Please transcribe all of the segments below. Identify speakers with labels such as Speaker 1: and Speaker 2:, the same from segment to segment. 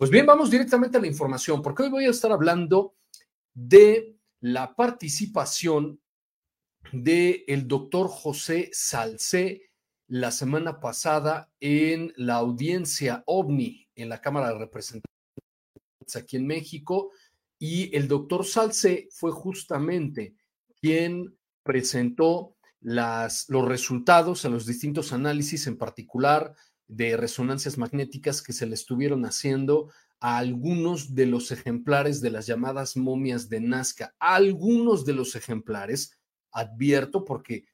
Speaker 1: Pues bien, vamos directamente a la información, porque hoy voy a estar hablando de la participación del el doctor José Salcé la semana pasada en la audiencia OVNI en la Cámara de Representantes aquí en México. Y el doctor Salcé fue justamente quien presentó las, los resultados en los distintos análisis, en particular de resonancias magnéticas que se le estuvieron haciendo a algunos de los ejemplares de las llamadas momias de Nazca. algunos de los ejemplares, advierto porque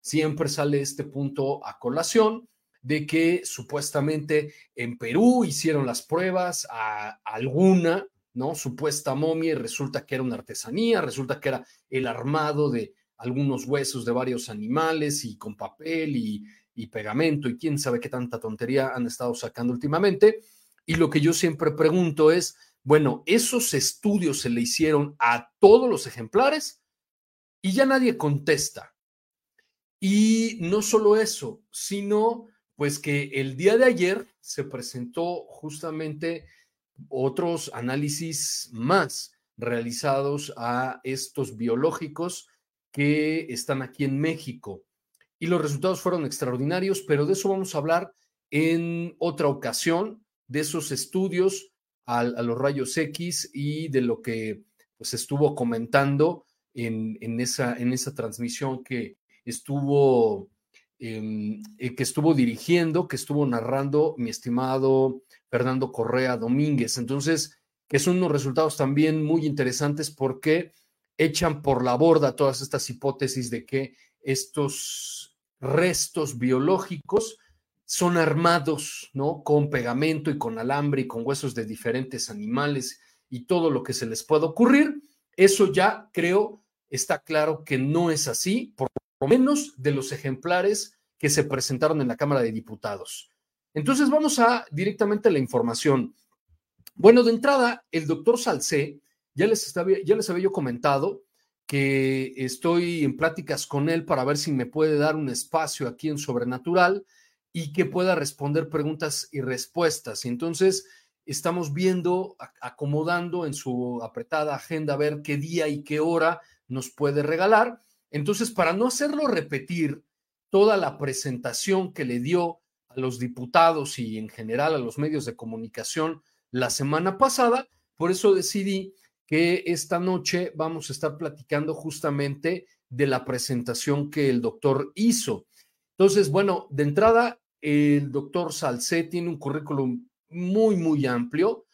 Speaker 1: siempre sale este punto a colación, de que supuestamente en Perú hicieron las pruebas a alguna, ¿no? Supuesta momia y resulta que era una artesanía, resulta que era el armado de algunos huesos de varios animales y con papel y, y pegamento y quién sabe qué tanta tontería han estado sacando últimamente. Y lo que yo siempre pregunto es, bueno, esos estudios se le hicieron a todos los ejemplares y ya nadie contesta. Y no solo eso, sino pues que el día de ayer se presentó justamente otros análisis más realizados a estos biológicos que están aquí en México. Y los resultados fueron extraordinarios, pero de eso vamos a hablar en otra ocasión, de esos estudios a, los rayos X y de lo que pues, estuvo comentando en, en, esa, en esa transmisión que estuvo, em, eh, que estuvo dirigiendo, que estuvo narrando mi estimado Fernando Correa Domínguez. Entonces, que son unos resultados también muy interesantes porque echan por la borda todas estas hipótesis de que estos restos biológicos son armados, ¿no? Con pegamento y con alambre y con huesos de diferentes animales y todo lo que se les pueda ocurrir. Eso ya creo está claro que no es así, por lo menos de los ejemplares que se presentaron en la Cámara de Diputados. Entonces vamos a directamente a la información. Bueno, de entrada, el doctor Salcé ya les, ya les había yo comentado que estoy en pláticas con él para ver si me puede dar un espacio aquí en Sobrenatural y que pueda responder preguntas y respuestas. Y entonces estamos viendo, acomodando en su apretada agenda a ver qué día y qué hora nos puede regalar. Entonces, para no hacerlo repetir toda la presentación que le dio a los diputados y en general a los medios de comunicación la semana pasada, por eso decidí que esta noche vamos a estar platicando justamente de la presentación que el doctor hizo. Entonces, bueno, de entrada, el doctor Salcé tiene un currículum muy, muy amplio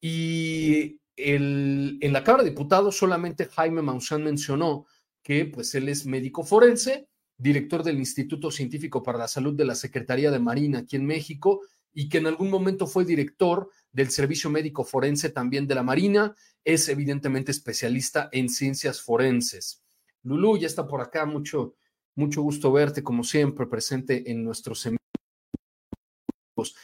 Speaker 1: y el, en la Cámara de Diputados solamente Jaime Maussan mencionó que pues él es médico forense, director del Instituto Científico para la Salud de la Secretaría de Marina aquí en México y que en algún momento fue director del Servicio Médico Forense también de la Marina, es evidentemente especialista en ciencias forenses. Lulú ya está por acá, mucho, mucho gusto verte como siempre presente en nuestros seminarios.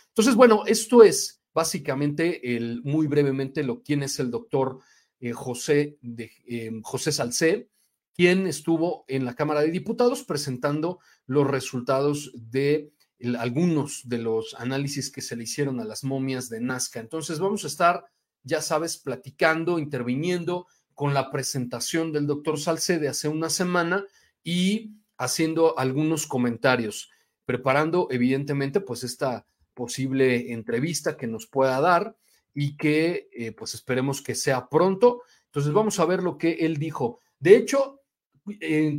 Speaker 1: Entonces, bueno, esto es básicamente el, muy brevemente lo quién es el doctor eh, José, de, eh, José Salcé, quien estuvo en la Cámara de Diputados presentando los resultados de algunos de los análisis que se le hicieron a las momias de Nazca. Entonces vamos a estar, ya sabes, platicando, interviniendo con la presentación del doctor Salcede hace una semana y haciendo algunos comentarios, preparando evidentemente pues esta posible entrevista que nos pueda dar y que eh, pues esperemos que sea pronto. Entonces vamos a ver lo que él dijo. De hecho,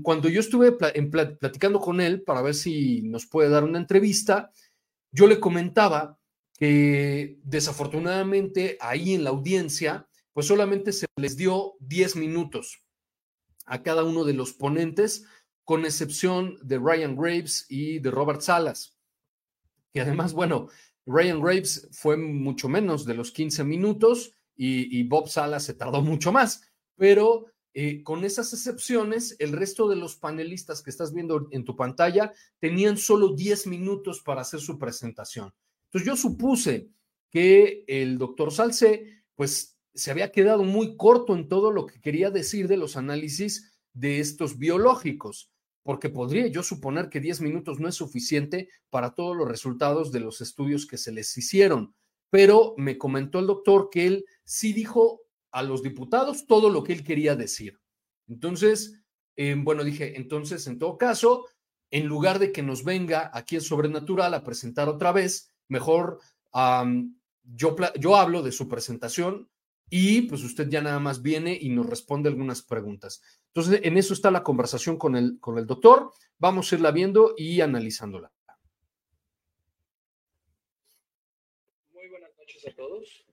Speaker 1: cuando yo estuve platicando con él para ver si nos puede dar una entrevista, yo le comentaba que desafortunadamente ahí en la audiencia, pues solamente se les dio 10 minutos a cada uno de los ponentes, con excepción de Ryan Graves y de Robert Salas. Y además, bueno, Ryan Graves fue mucho menos de los 15 minutos y, y Bob Salas se tardó mucho más, pero eh, con esas excepciones, el resto de los panelistas que estás viendo en tu pantalla tenían solo 10 minutos para hacer su presentación. Entonces yo supuse que el doctor Salce, pues se había quedado muy corto en todo lo que quería decir de los análisis de estos biológicos, porque podría yo suponer que 10 minutos no es suficiente para todos los resultados de los estudios que se les hicieron. pero me comentó el doctor que él sí dijo a los diputados todo lo que él quería decir. Entonces, eh, bueno, dije, entonces, en todo caso, en lugar de que nos venga aquí en Sobrenatural a presentar otra vez, mejor yo, yo hablo de su presentación y pues usted ya nada más viene y nos responde algunas preguntas. Entonces, en eso está la conversación con el, con el doctor. Vamos a irla viendo y analizándola.
Speaker 2: Muy buenas noches a todos.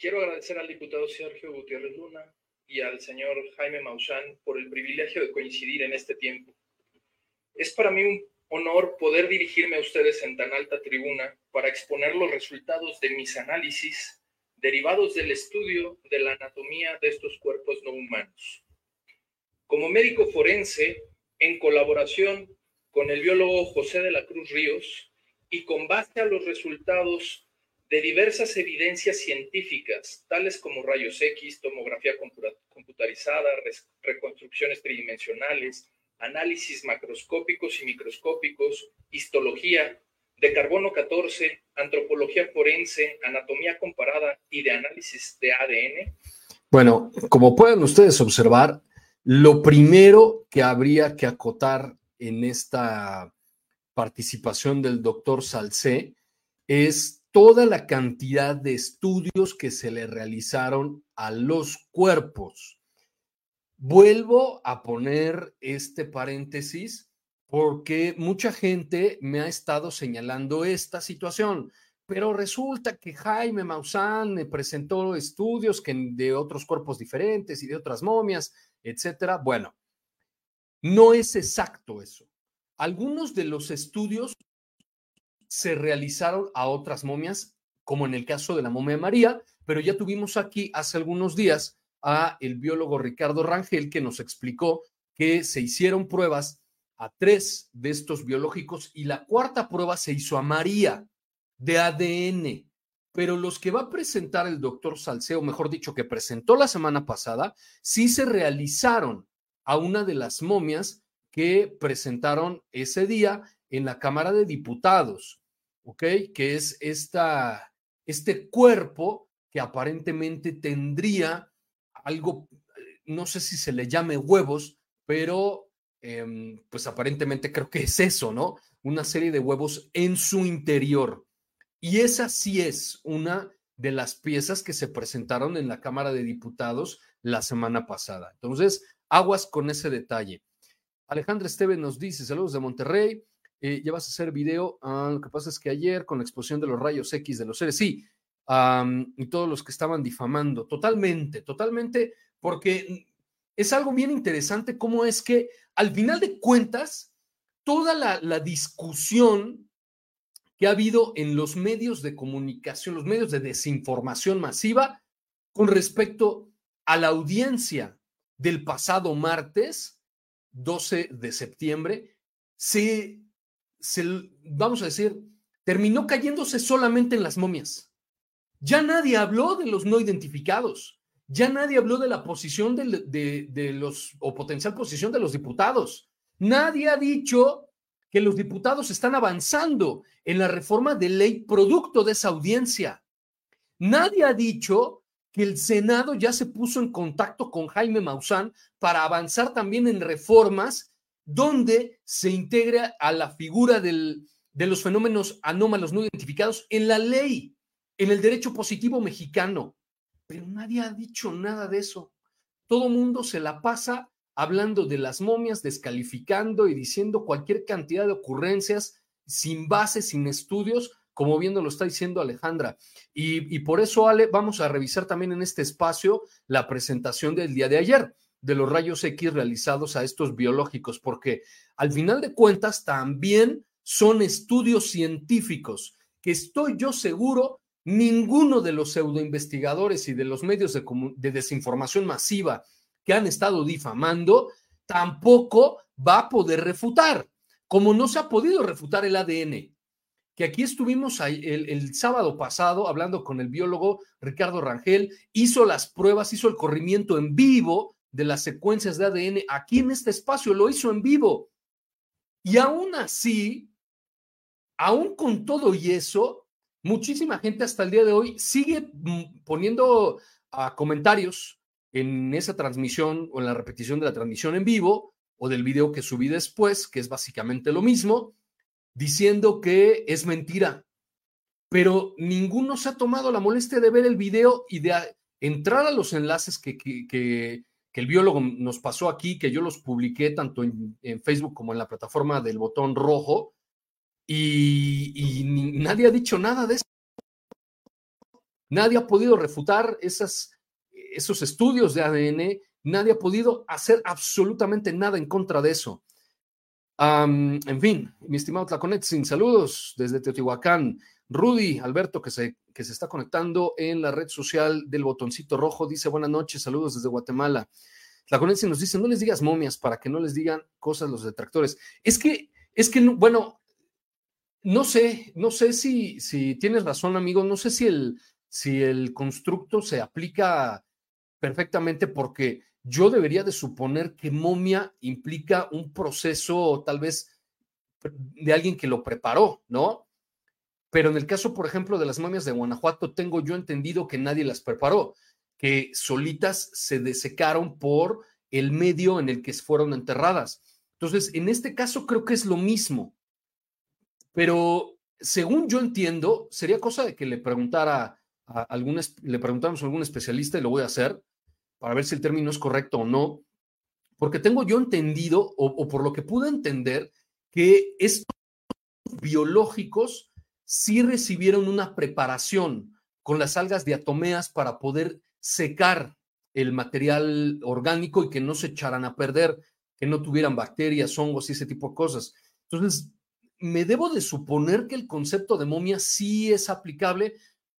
Speaker 2: Quiero agradecer al diputado Sergio Gutiérrez Luna y al señor Jaime Maussan por el privilegio de coincidir en este tiempo. Es para mí un honor poder dirigirme a ustedes en tan alta tribuna para exponer los resultados de mis análisis derivados del estudio de la anatomía de estos cuerpos no humanos. Como médico forense, en colaboración con el biólogo José de la Cruz Ríos y con base a los resultados de diversas evidencias científicas, tales como rayos X, tomografía computarizada, reconstrucciones tridimensionales, análisis macroscópicos y microscópicos, histología, de carbono 14, antropología forense, anatomía comparada y de análisis de ADN?
Speaker 1: Bueno, como pueden ustedes observar, lo primero que habría que acotar en esta participación del doctor Salcé es toda la cantidad de estudios que se le realizaron a los cuerpos. Vuelvo a poner este paréntesis porque mucha gente me ha estado señalando esta situación, pero resulta que Jaime Maussan me presentó estudios que de otros cuerpos diferentes y de otras momias, etcétera. Bueno, no es exacto eso. Algunos de los estudios se realizaron a otras momias, como en el caso de la momia María, pero ya tuvimos aquí hace algunos días a el biólogo Ricardo Rangel que nos explicó que se hicieron pruebas a tres de estos biológicos y la cuarta prueba se hizo a María de ADN. Pero los que va a presentar el doctor Salceo, mejor dicho, que presentó la semana pasada, sí se realizaron a una de las momias que presentaron ese día en la Cámara de Diputados, ¿ok? Que es esta, este cuerpo que aparentemente tendría algo, no sé si se le llame huevos, pero Em, pues aparentemente creo que es eso, ¿no? Una serie de huevos en su interior. Y esa sí es una de las piezas que se presentaron en la Cámara de Diputados la semana pasada. Entonces, aguas con ese detalle. Alejandra Esteban nos dice, saludos de Monterrey, eh, ya vas a hacer video, ah, lo que pasa es que ayer con la exposición de los rayos X de los seres, sí, y todos los que estaban difamando, totalmente, totalmente, porque es algo bien interesante cómo es que al final de cuentas, toda la, discusión que ha habido en los medios de comunicación, los medios de desinformación masiva con respecto a la audiencia del pasado martes, 12 de septiembre, se, se, vamos a decir, terminó cayéndose solamente en las momias. Ya nadie habló de los no identificados. Ya nadie habló de la posición de, los, o potencial posición de los diputados. Nadie ha dicho que los diputados están avanzando en la reforma de ley producto de esa audiencia. Nadie ha dicho que el Senado ya se puso en contacto con Jaime Maussan para avanzar también en reformas donde se integra a la figura de los fenómenos anómalos no identificados en la ley, en el derecho positivo mexicano pero nadie ha dicho nada de eso. Todo mundo se la pasa hablando de las momias, descalificando y diciendo cualquier cantidad de ocurrencias sin base, sin estudios, como viendo lo está diciendo Alejandra. Y, y por eso, Ale, vamos a revisar también en este espacio la presentación del día de ayer de los rayos X realizados a estos biológicos, porque al final de cuentas también son estudios científicos que estoy yo seguro ninguno de los pseudoinvestigadores y de los medios de, desinformación masiva que han estado difamando tampoco va a poder refutar, como no se ha podido refutar el ADN. Que aquí estuvimos el, el sábado pasado hablando con el biólogo Ricardo Rangel, hizo las pruebas, hizo el corrimiento en vivo de las secuencias de ADN aquí en este espacio, lo hizo en vivo. Y aún así, aún con todo y eso, muchísima gente hasta el día de hoy sigue mm, poniendo a comentarios en esa transmisión o en la repetición de la transmisión en vivo o del video que subí después, que es básicamente lo mismo, diciendo que es mentira. Pero ninguno se ha tomado la molestia de ver el video y de entrar a los enlaces que, el biólogo nos pasó aquí, que yo los publiqué tanto en, Facebook como en la plataforma del botón rojo, y, nadie ha dicho nada de eso. Nadie ha podido refutar esas, esos estudios de ADN, nadie ha podido hacer absolutamente nada en contra de eso. en fin, mi estimado Tlaconet, sin saludos desde Teotihuacán. Rudy Alberto, que se, que se está conectando en la red social del botoncito rojo, dice buenas noches, saludos desde Guatemala. Tlaconet nos dice, no les digas momias para que no les digan cosas los detractores. Es que, es que, bueno, no sé, no sé si, si tienes razón, amigo, no sé si el, si el constructo se aplica perfectamente porque yo debería de suponer que momia implica un proceso tal vez de alguien que lo preparó, ¿no? Pero en el caso, por ejemplo, de las momias de Guanajuato, tengo yo entendido que nadie las preparó, que solitas se desecaron por el medio en el que fueron enterradas. Entonces, en este caso creo que es lo mismo. Pero según yo entiendo, sería cosa de que le preguntara a algún, le a algún especialista y lo voy a hacer para ver si el término es correcto o no, porque tengo yo entendido, o, o por lo que pude entender, que estos biológicos sí recibieron una preparación con las algas diatomeas para poder secar el material orgánico y que no se echaran a perder, que no tuvieran bacterias, hongos y ese tipo de cosas. Entonces, me debo de suponer que el concepto de momia sí es aplicable,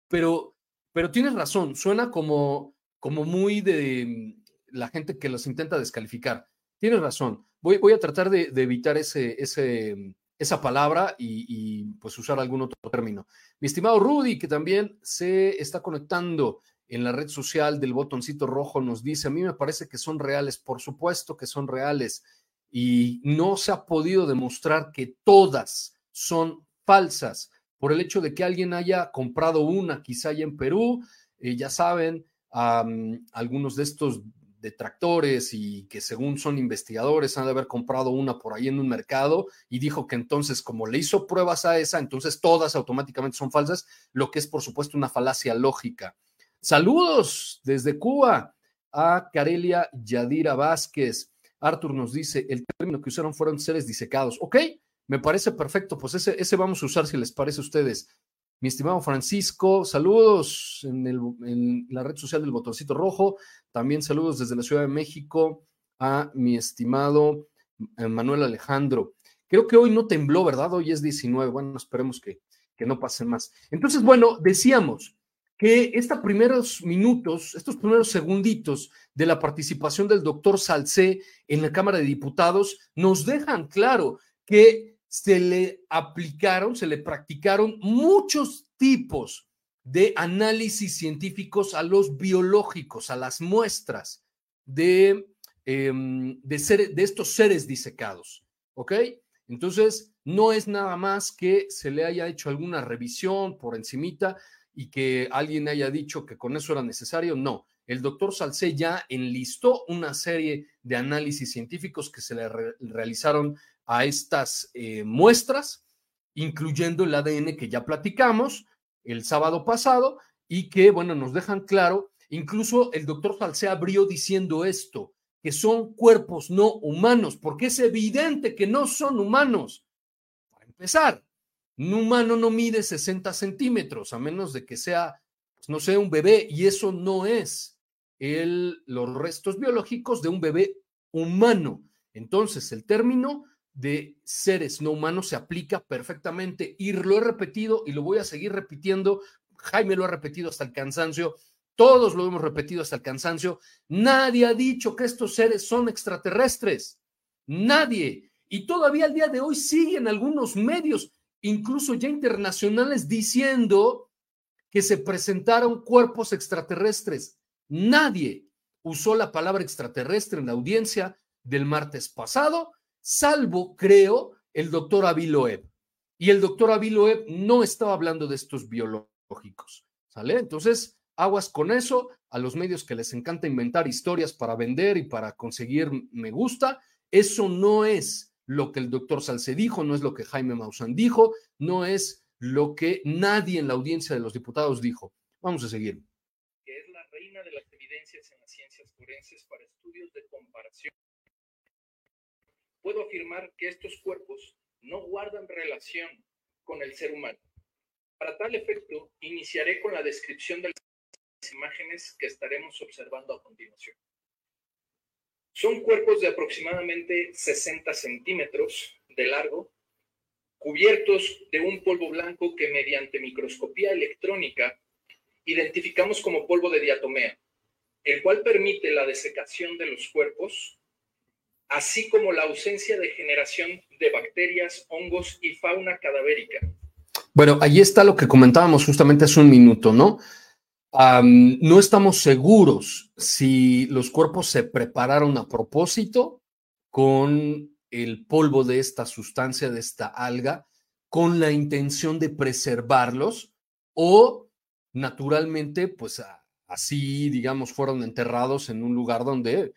Speaker 1: pero pero tienes razón, suena como, como muy de la gente que los intenta descalificar. Tienes razón. Voy, voy a tratar de, evitar ese, ese, esa palabra y, pues usar algún otro término. Mi estimado Rudy, que también se está conectando en la red social del botoncito rojo, nos dice, a mí me parece que son reales, por supuesto que son reales, y no se ha podido demostrar que todas son falsas. Por el hecho de que alguien haya comprado una, quizá allá en Perú, eh, ya saben, algunos de estos detractores y que según son investigadores han de haber comprado una por ahí en un mercado y dijo que entonces como le hizo pruebas a esa, entonces todas automáticamente son falsas, lo que es por supuesto una falacia lógica. Saludos desde Cuba a Carelia Yadira Vázquez. Arthur nos dice, el término que usaron fueron seres disecados. Ok, me parece perfecto, pues ese, ese vamos a usar si les parece a ustedes. Mi estimado Francisco, saludos en, la red social del botoncito rojo. También saludos desde la Ciudad de México a mi estimado eh, Manuel Alejandro. Creo que hoy no tembló, ¿verdad? Hoy es 19. Bueno, esperemos que, que no pase más. Entonces, bueno, decíamos que estos primeros minutos, estos primeros segunditos de la participación del doctor Salcé en la Cámara de Diputados nos dejan claro que se le aplicaron, se le practicaron muchos tipos de análisis científicos a los biológicos, a las muestras de, em, de, de estos seres disecados. ¿Ok? Entonces, no es nada más que se le haya hecho alguna revisión por encimita y que alguien haya dicho que con eso era necesario. No, el doctor Salcé ya enlistó una serie de análisis científicos que se le realizaron a estas eh, muestras, incluyendo el ADN que ya platicamos el sábado pasado y que, bueno, nos dejan claro, incluso el doctor Salce abrió diciendo esto, que son cuerpos no humanos, porque es evidente que no son humanos. Para empezar, un humano no mide 60 centímetros, a menos de que sea, pues, no sé, un bebé, y eso no es el, los restos biológicos de un bebé humano. Entonces, el término de seres no humanos se aplica perfectamente y lo he repetido y lo voy a seguir repitiendo. Jaime lo ha repetido hasta el cansancio, todos lo hemos repetido hasta el cansancio. Nadie ha dicho que estos seres son extraterrestres. Nadie. Y todavía al día de hoy siguen algunos medios, incluso ya internacionales, diciendo que se presentaron cuerpos extraterrestres. Nadie usó la palabra extraterrestre en la audiencia del martes pasado salvo, creo, el doctor Aviloeb. Y el doctor Aviloeb no estaba hablando de estos biológicos, ¿sale? Entonces, aguas con eso, a los medios que les encanta inventar historias para vender y para conseguir me gusta, eso no es lo que el doctor Salce dijo, no es lo que Jaime Maussan dijo, no es lo que nadie en la audiencia de los diputados dijo. Vamos a seguir.
Speaker 2: Que es la reina de las evidencias en las ciencias forenses para estudios de comparación. Puedo afirmar que estos cuerpos no guardan relación con el ser humano. Para tal efecto, iniciaré con la descripción de las imágenes que estaremos observando a continuación. Son cuerpos de aproximadamente 60 centímetros de largo, cubiertos de un polvo blanco que mediante microscopía electrónica identificamos como polvo de diatomea, el cual permite la desecación de los cuerpos, así como la ausencia de generación de bacterias, hongos y fauna cadavérica.
Speaker 1: Bueno, ahí está lo que comentábamos justamente hace un minuto, ¿no? no estamos seguros si los cuerpos se prepararon a propósito con el polvo de esta sustancia, de esta alga, con la intención de preservarlos o naturalmente, pues así, digamos, fueron enterrados en un lugar donde,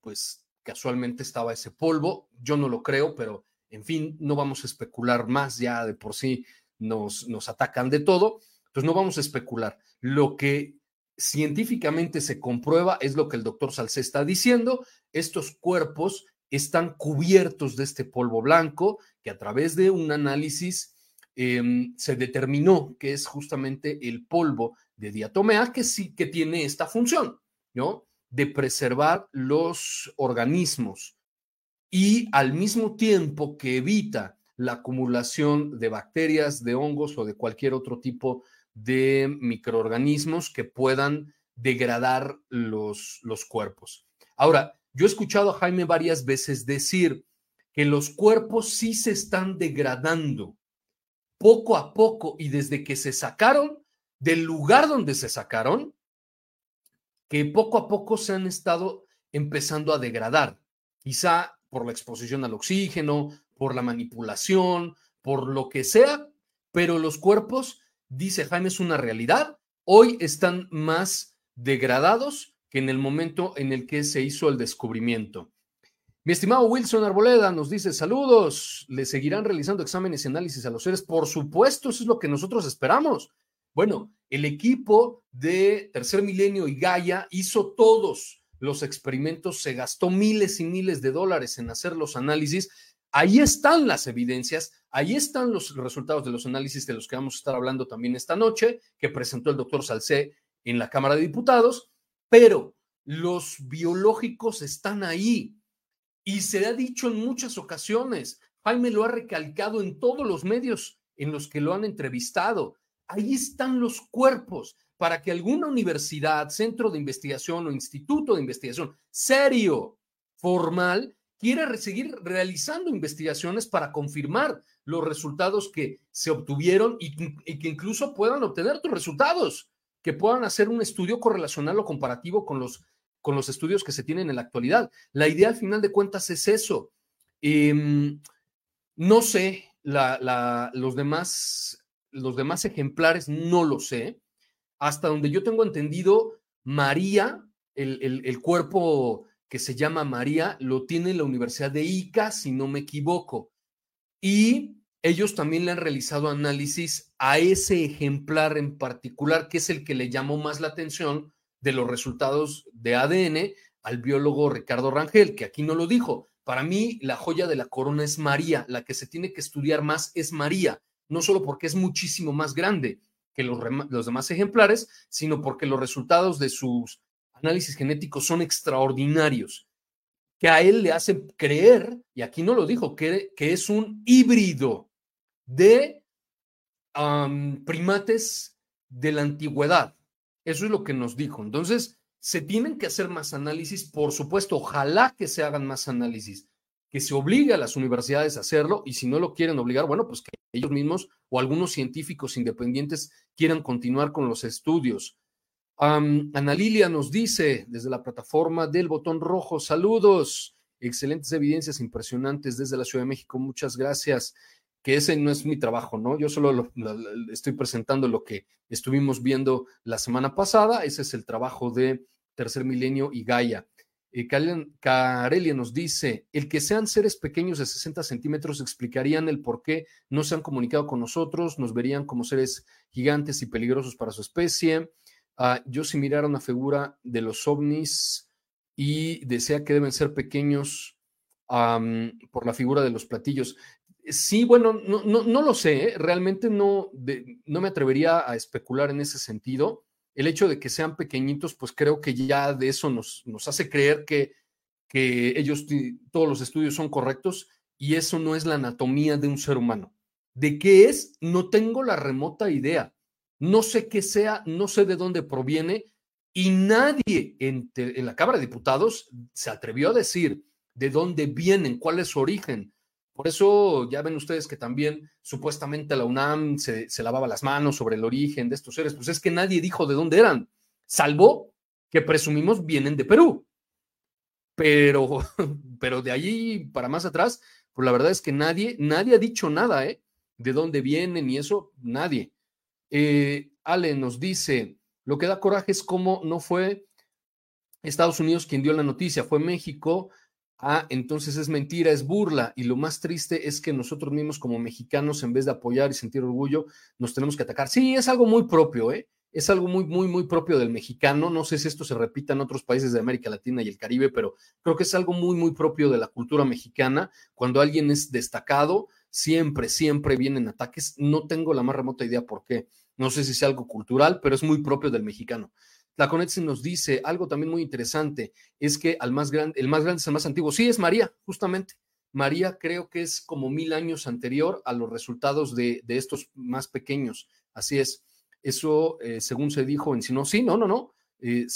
Speaker 1: pues casualmente estaba ese polvo. Yo no lo creo, pero en fin, no vamos a especular más, ya de por sí nos, nos atacan de todo, entonces no vamos a especular. Lo que científicamente se comprueba es lo que el doctor Salcé está diciendo, estos cuerpos están cubiertos de este polvo blanco que a través de un análisis Em, se determinó que es justamente el polvo de diatomea que sí que tiene esta función, ¿no? De preservar los organismos y al mismo tiempo que evita la acumulación de bacterias, de hongos o de cualquier otro tipo de microorganismos que puedan degradar los, los cuerpos. Ahora, yo he escuchado a Jaime varias veces decir que los cuerpos sí se están degradando, poco a poco y desde que se sacaron del lugar donde se sacaron, que poco a poco se han estado empezando a degradar, quizá por la exposición al oxígeno, por la manipulación, por lo que sea, pero los cuerpos, dice Jaime, es una realidad, hoy están más degradados que en el momento en el que se hizo el descubrimiento. Mi estimado Wilson Arboleda nos dice saludos, ¿le seguirán realizando exámenes y análisis a los seres? Por supuesto, eso es lo que nosotros esperamos. Bueno, el equipo de Tercer Milenio y Gaia hizo todos los experimentos, se gastó miles y miles de dólares en hacer los análisis. Ahí están las evidencias, ahí están los resultados de los análisis de los que vamos a estar hablando también esta noche, que presentó el doctor Salcé en la Cámara de Diputados, pero los biológicos están ahí y se ha dicho en muchas ocasiones, Jaime lo ha recalcado en todos los medios en los que lo han entrevistado. Ahí están los cuerpos para que alguna universidad, centro de investigación o instituto de investigación serio, formal, quiera seguir realizando investigaciones para confirmar los resultados que se obtuvieron y, que incluso puedan obtener tus resultados, que puedan hacer un estudio correlacional o comparativo con los con los estudios que se tienen en la actualidad. La idea al final de cuentas es eso. Em, no sé, los, demás, los demás ejemplares no lo sé. Hasta donde yo tengo entendido, María, el, el cuerpo que se llama María, lo tiene la Universidad de Ica, si no me equivoco. Y ellos también le han realizado análisis a ese ejemplar en particular, que es el que le llamó más la atención de los resultados de ADN al biólogo Ricardo Rangel, que aquí no lo dijo. Para mí, la joya de la corona es María, la que se tiene que estudiar más es María, no solo porque es muchísimo más grande que los, los demás ejemplares, sino porque los resultados de sus análisis genéticos son extraordinarios, que a él le hacen creer, y aquí no lo dijo, que, que es un híbrido de primates de la antigüedad. Eso es lo que nos dijo. Entonces, se tienen que hacer más análisis, por supuesto, ojalá que se hagan más análisis, que se obligue a las universidades a hacerlo y si no lo quieren obligar, bueno, pues que ellos mismos o algunos científicos independientes quieran continuar con los estudios. Ana Lilia nos dice desde la plataforma del botón rojo, saludos, excelentes evidencias impresionantes desde la Ciudad de México, muchas gracias. que ese no es mi trabajo, ¿no? Yo solo estoy presentando lo que estuvimos viendo la semana pasada, ese es el trabajo de Tercer Milenio y Gaia. Eh, Carelia nos dice, el que sean seres pequeños de 60 centímetros explicarían el por qué no se han comunicado con nosotros, nos verían como seres gigantes y peligrosos para su especie. Ah, yo si mirara una figura de los ovnis y desea que deben ser pequeños por la figura de los platillos. Sí, bueno, no, no, no lo sé, ¿eh? realmente no, no me atrevería a especular en ese sentido. El hecho de que sean pequeñitos, pues creo que ya de eso nos, hace creer que, ellos, todos los estudios son correctos y eso no es la anatomía de un ser humano. ¿De qué es? No tengo la remota idea. No sé qué sea, no sé de dónde proviene y nadie en la Cámara de Diputados se atrevió a decir de dónde vienen, cuál es su origen. Por eso ya ven ustedes que también supuestamente la UNAM se, lavaba las manos sobre el origen de estos seres. Pues es que nadie dijo de dónde eran, salvo que presumimos vienen de Perú. Pero, pero de allí para más atrás, pues la verdad es que nadie, nadie ha dicho nada, ¿eh? De dónde vienen y eso, nadie. Eh, Ale nos dice, lo que da coraje es cómo no fue Estados Unidos quien dio la noticia, fue México Ah, entonces es mentira, es burla. Y lo más triste es que nosotros mismos como mexicanos, en vez de apoyar y sentir orgullo, nos tenemos que atacar. Sí, es algo muy propio, ¿eh? Es algo muy, muy, muy propio del mexicano. No sé si esto se repita en otros países de América Latina y el Caribe, pero creo que es algo muy, muy propio de la cultura mexicana. Cuando alguien es destacado, siempre, siempre vienen ataques. No tengo la más remota idea por qué. No sé si es algo cultural, pero es muy propio del mexicano. La Conexi nos dice algo también muy interesante, es que el más grande es el más antiguo. Sí, es María, justamente. María creo que es como mil años anterior a los resultados de, estos más pequeños. Así es. Eso, eh, según se dijo en no, sí, no, no, no. Eh,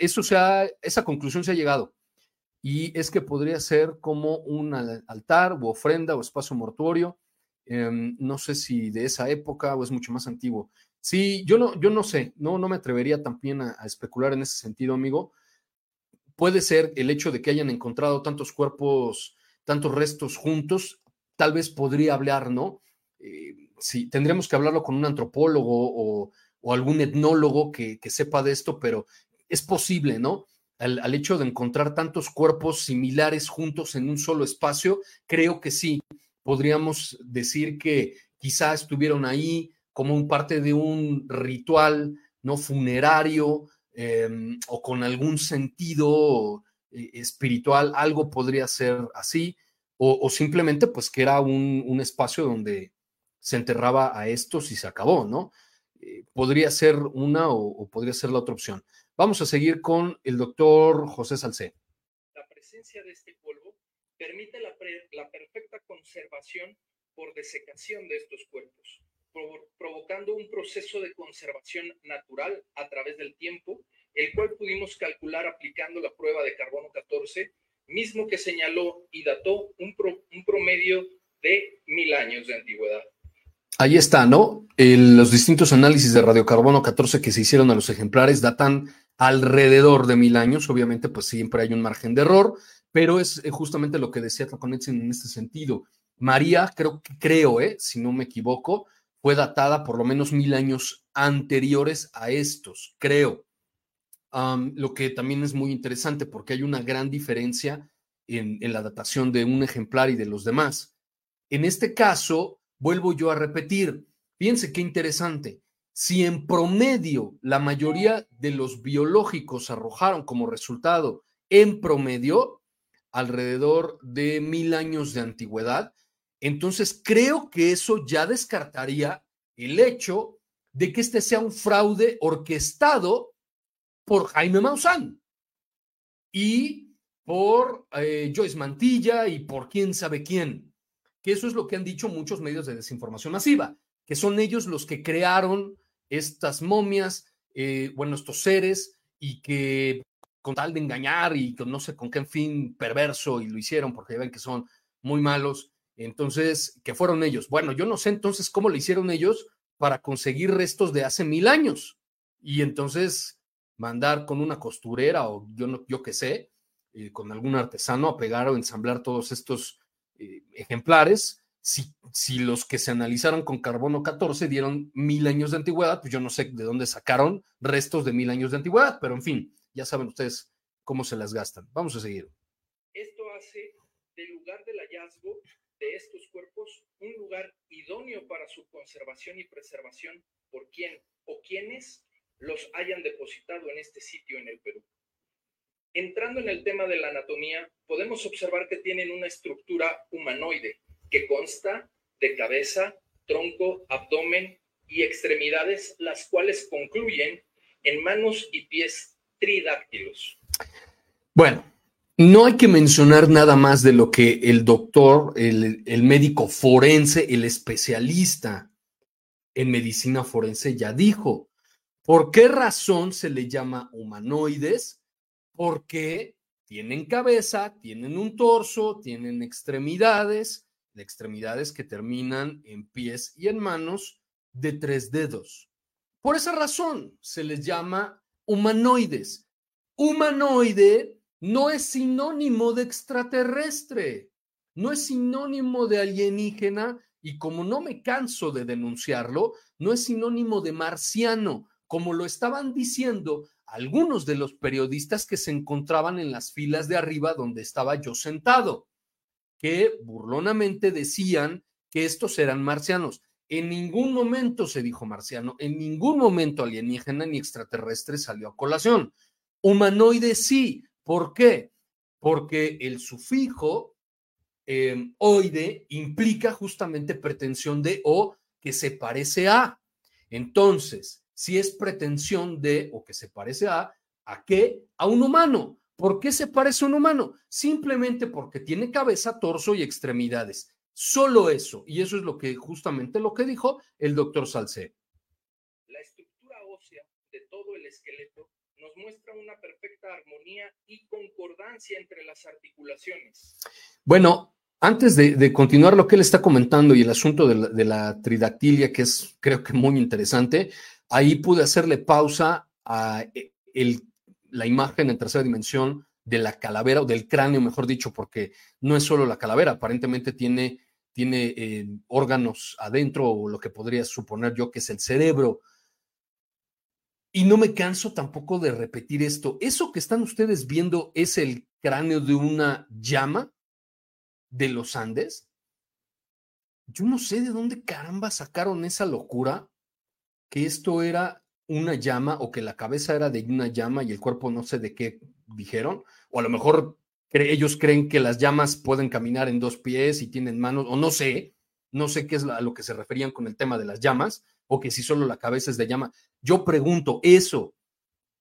Speaker 1: eso, se esa conclusión se ha llegado. Y es que podría ser como un altar o ofrenda o espacio mortuorio. Em, no sé si de esa época o es mucho más antiguo. Sí, yo no, yo no sé, no, no me atrevería también a, especular en ese sentido, amigo. Puede ser el hecho de que hayan encontrado tantos cuerpos, tantos restos juntos, tal vez podría hablar, ¿no? Eh, sí, tendríamos que hablarlo con un antropólogo o, algún etnólogo que, sepa de esto, pero es posible, ¿no? al, hecho de encontrar tantos cuerpos similares juntos en un solo espacio, creo que sí, podríamos decir que quizá estuvieron ahí, como un parte de un ritual no funerario em, o con algún sentido eh, espiritual, algo podría ser así, o, simplemente pues que era un, espacio donde se enterraba a estos y se acabó, ¿no? Eh, podría ser una o, podría ser la otra opción. Vamos a seguir con el doctor José Salcé.
Speaker 2: La presencia de este polvo permite la perfecta conservación por desecación de estos cuerpos provocando un proceso de conservación natural a través del tiempo, el cual pudimos calcular aplicando la prueba de carbono 14, mismo que señaló y dató un, promedio de mil años de antigüedad.
Speaker 1: Ahí está, ¿no? los distintos análisis de radiocarbono 14 que se hicieron a los ejemplares datan alrededor de mil años. Obviamente, pues siempre hay un margen de error, pero es eh, justamente lo que decía Tlaconetsin en este sentido. María, creo, creo, ¿eh? si no me equivoco, fue datada por lo menos mil años anteriores a estos, creo. lo que también es muy interesante porque hay una gran diferencia en, la datación de un ejemplar y de los demás. En este caso, vuelvo yo a repetir, fíjense qué interesante. Si en promedio la mayoría de los biológicos arrojaron como resultado en promedio alrededor de mil años de antigüedad, entonces, creo que eso ya descartaría el hecho de que este sea un fraude orquestado por Jaime Maussan y por eh, Joyce Mantilla y por quién sabe quién. Que eso es lo que han dicho muchos medios de desinformación masiva, que son ellos los que crearon estas momias, eh, bueno, estos seres, y que con tal de engañar y con no sé con qué fin perverso, y lo hicieron porque ven que son muy malos, entonces, ¿qué fueron ellos? Bueno, yo no sé entonces cómo lo hicieron ellos para conseguir restos de hace mil años. Y entonces mandar con una costurera o yo, no, yo qué sé, eh, con algún artesano a pegar o ensamblar todos estos eh, ejemplares si, si los que se analizaron con carbono 14 dieron mil años de antigüedad, pues yo no sé de dónde sacaron restos de mil años de antigüedad, pero en fin, ya saben ustedes cómo se las gastan. Vamos a seguir.
Speaker 2: Esto hace del lugar del hallazgo de estos cuerpos un lugar idóneo para su conservación y preservación por quien o quienes los hayan depositado en este sitio en el Perú. Entrando en el tema de la anatomía, podemos observar que tienen una estructura humanoide que consta de cabeza, tronco, abdomen y extremidades, las cuales concluyen en manos y pies tridáctilos.
Speaker 1: Bueno, no hay que mencionar nada más de lo que el doctor, el, médico forense, el especialista en medicina forense ya dijo. ¿Por qué razón se le llama humanoides? Porque tienen cabeza, tienen un torso, tienen extremidades, extremidades que terminan en pies y en manos de tres dedos. Por esa razón se les llama humanoides. Humanoide no es sinónimo de extraterrestre, no es sinónimo de alienígena y como no me canso de denunciarlo, no es sinónimo de marciano, como lo estaban diciendo algunos de los periodistas que se encontraban en las filas de arriba donde estaba yo sentado, que burlonamente decían que estos eran marcianos. En ningún momento se dijo marciano, en ningún momento alienígena ni extraterrestre salió a colación. Humanoide sí, ¿Por qué? Porque el sufijo em, oide implica justamente pretensión de o que se parece a. Entonces, si es pretensión de o que se parece a, ¿a qué? A un humano. ¿Por qué se parece a un humano? Simplemente porque tiene cabeza, torso y extremidades. Solo eso. Y eso es lo que justamente lo que dijo el doctor Salcé.
Speaker 2: La estructura ósea de todo el esqueleto nos muestra una perfecta armonía y concordancia entre las articulaciones.
Speaker 1: Bueno, antes de, continuar lo que él está comentando y el asunto de la, tridactilia, que es creo que muy interesante, ahí pude hacerle pausa a eh, la imagen en tercera dimensión de la calavera o del cráneo, mejor dicho, porque no es solo la calavera, aparentemente tiene, tiene eh, órganos adentro o lo que podría suponer yo que es el cerebro y no me canso tampoco de repetir esto. ¿Eso que están ustedes viendo es el cráneo de una llama de los Andes? Yo no sé de dónde caramba sacaron esa locura que esto era una llama o que la cabeza era de una llama y el cuerpo no sé de qué dijeron. O a lo mejor ellos creen que las llamas pueden caminar en dos pies y tienen manos, o no sé, no sé qué es a lo que se referían con el tema de las llamas, o que si solo la cabeza es de llama. Yo pregunto, ¿eso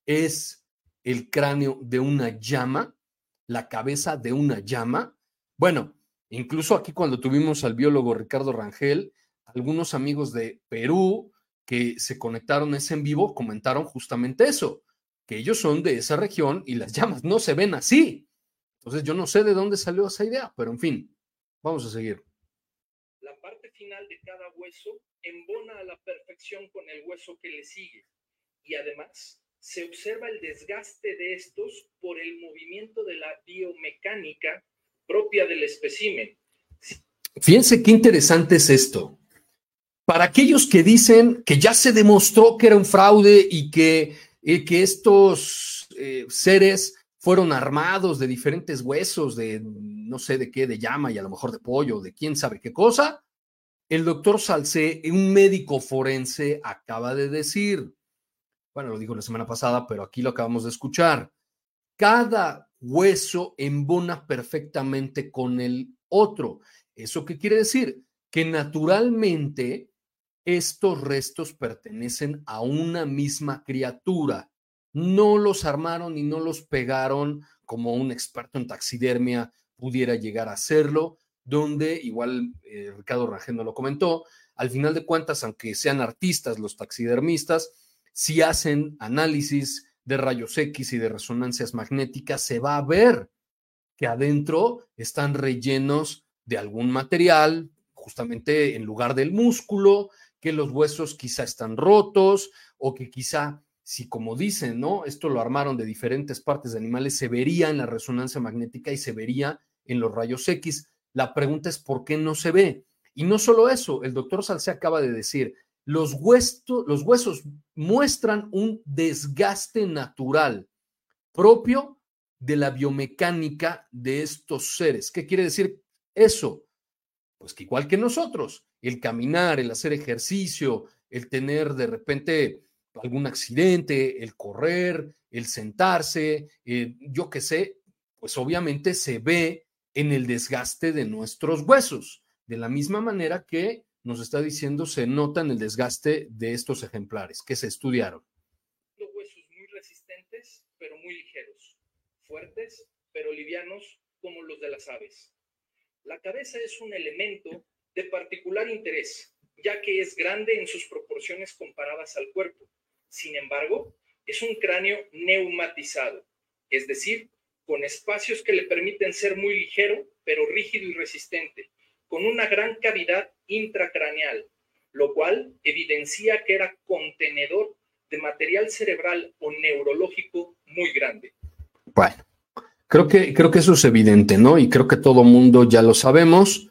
Speaker 1: es el cráneo de una llama? ¿La cabeza de una llama? Bueno, incluso aquí cuando tuvimos al biólogo Ricardo Rangel, algunos amigos de Perú que se conectaron ese en vivo comentaron justamente eso, que ellos son de esa región y las llamas no se ven así. Entonces yo no sé de dónde salió esa idea, pero en fin, vamos a seguir.
Speaker 2: La parte final de cada hueso embona a la perfección con el hueso que le sigue y además se observa el desgaste de estos por el movimiento de la biomecánica propia del espécimen.
Speaker 1: Fíjense qué interesante es esto. Para aquellos que dicen que ya se demostró que era un fraude y que, que estos eh, seres fueron armados de diferentes huesos, de no sé de qué, de llama y a lo mejor de pollo, de quién sabe qué cosa, el doctor Salcé, un médico forense, acaba de decir, bueno, lo dijo la semana pasada, pero aquí lo acabamos de escuchar, cada hueso embona perfectamente con el otro. ¿Eso qué quiere decir? Que naturalmente estos restos pertenecen a una misma criatura. No los armaron y no los pegaron como un experto en taxidermia pudiera llegar a hacerlo, donde igual eh, Ricardo Rangel lo comentó, al final de cuentas, aunque sean artistas los taxidermistas, si hacen análisis de rayos X y de resonancias magnéticas, se va a ver que adentro están rellenos de algún material, justamente en lugar del músculo, que los huesos quizá están rotos o que quizá, si como dicen, ¿no? Esto lo armaron de diferentes partes de animales, se vería en la resonancia magnética y se vería en los rayos X. La pregunta es por qué no se ve. Y no solo eso, el doctor Salce acaba de decir, los, los huesos muestran un desgaste natural propio de la biomecánica de estos seres. ¿Qué quiere decir eso? Pues que igual que nosotros, el caminar, el hacer ejercicio, el tener de repente algún accidente, el correr, el sentarse, eh, yo qué sé, pues obviamente se ve en el desgaste de nuestros huesos, de la misma manera que nos está diciendo se nota en el desgaste de estos ejemplares que se estudiaron.
Speaker 2: Los huesos muy resistentes, pero muy ligeros, fuertes, pero livianos, como los de las aves. La cabeza es un elemento de particular interés, ya que es grande en sus proporciones comparadas al cuerpo. Sin embargo, es un cráneo neumatizado, es decir, con espacios que le permiten ser muy ligero, pero rígido y resistente, con una gran cavidad intracraneal, lo cual evidencia que era contenedor de material cerebral o neurológico muy grande.
Speaker 1: Bueno, creo que, creo que eso es evidente, ¿no? Y creo que todo mundo ya lo sabemos,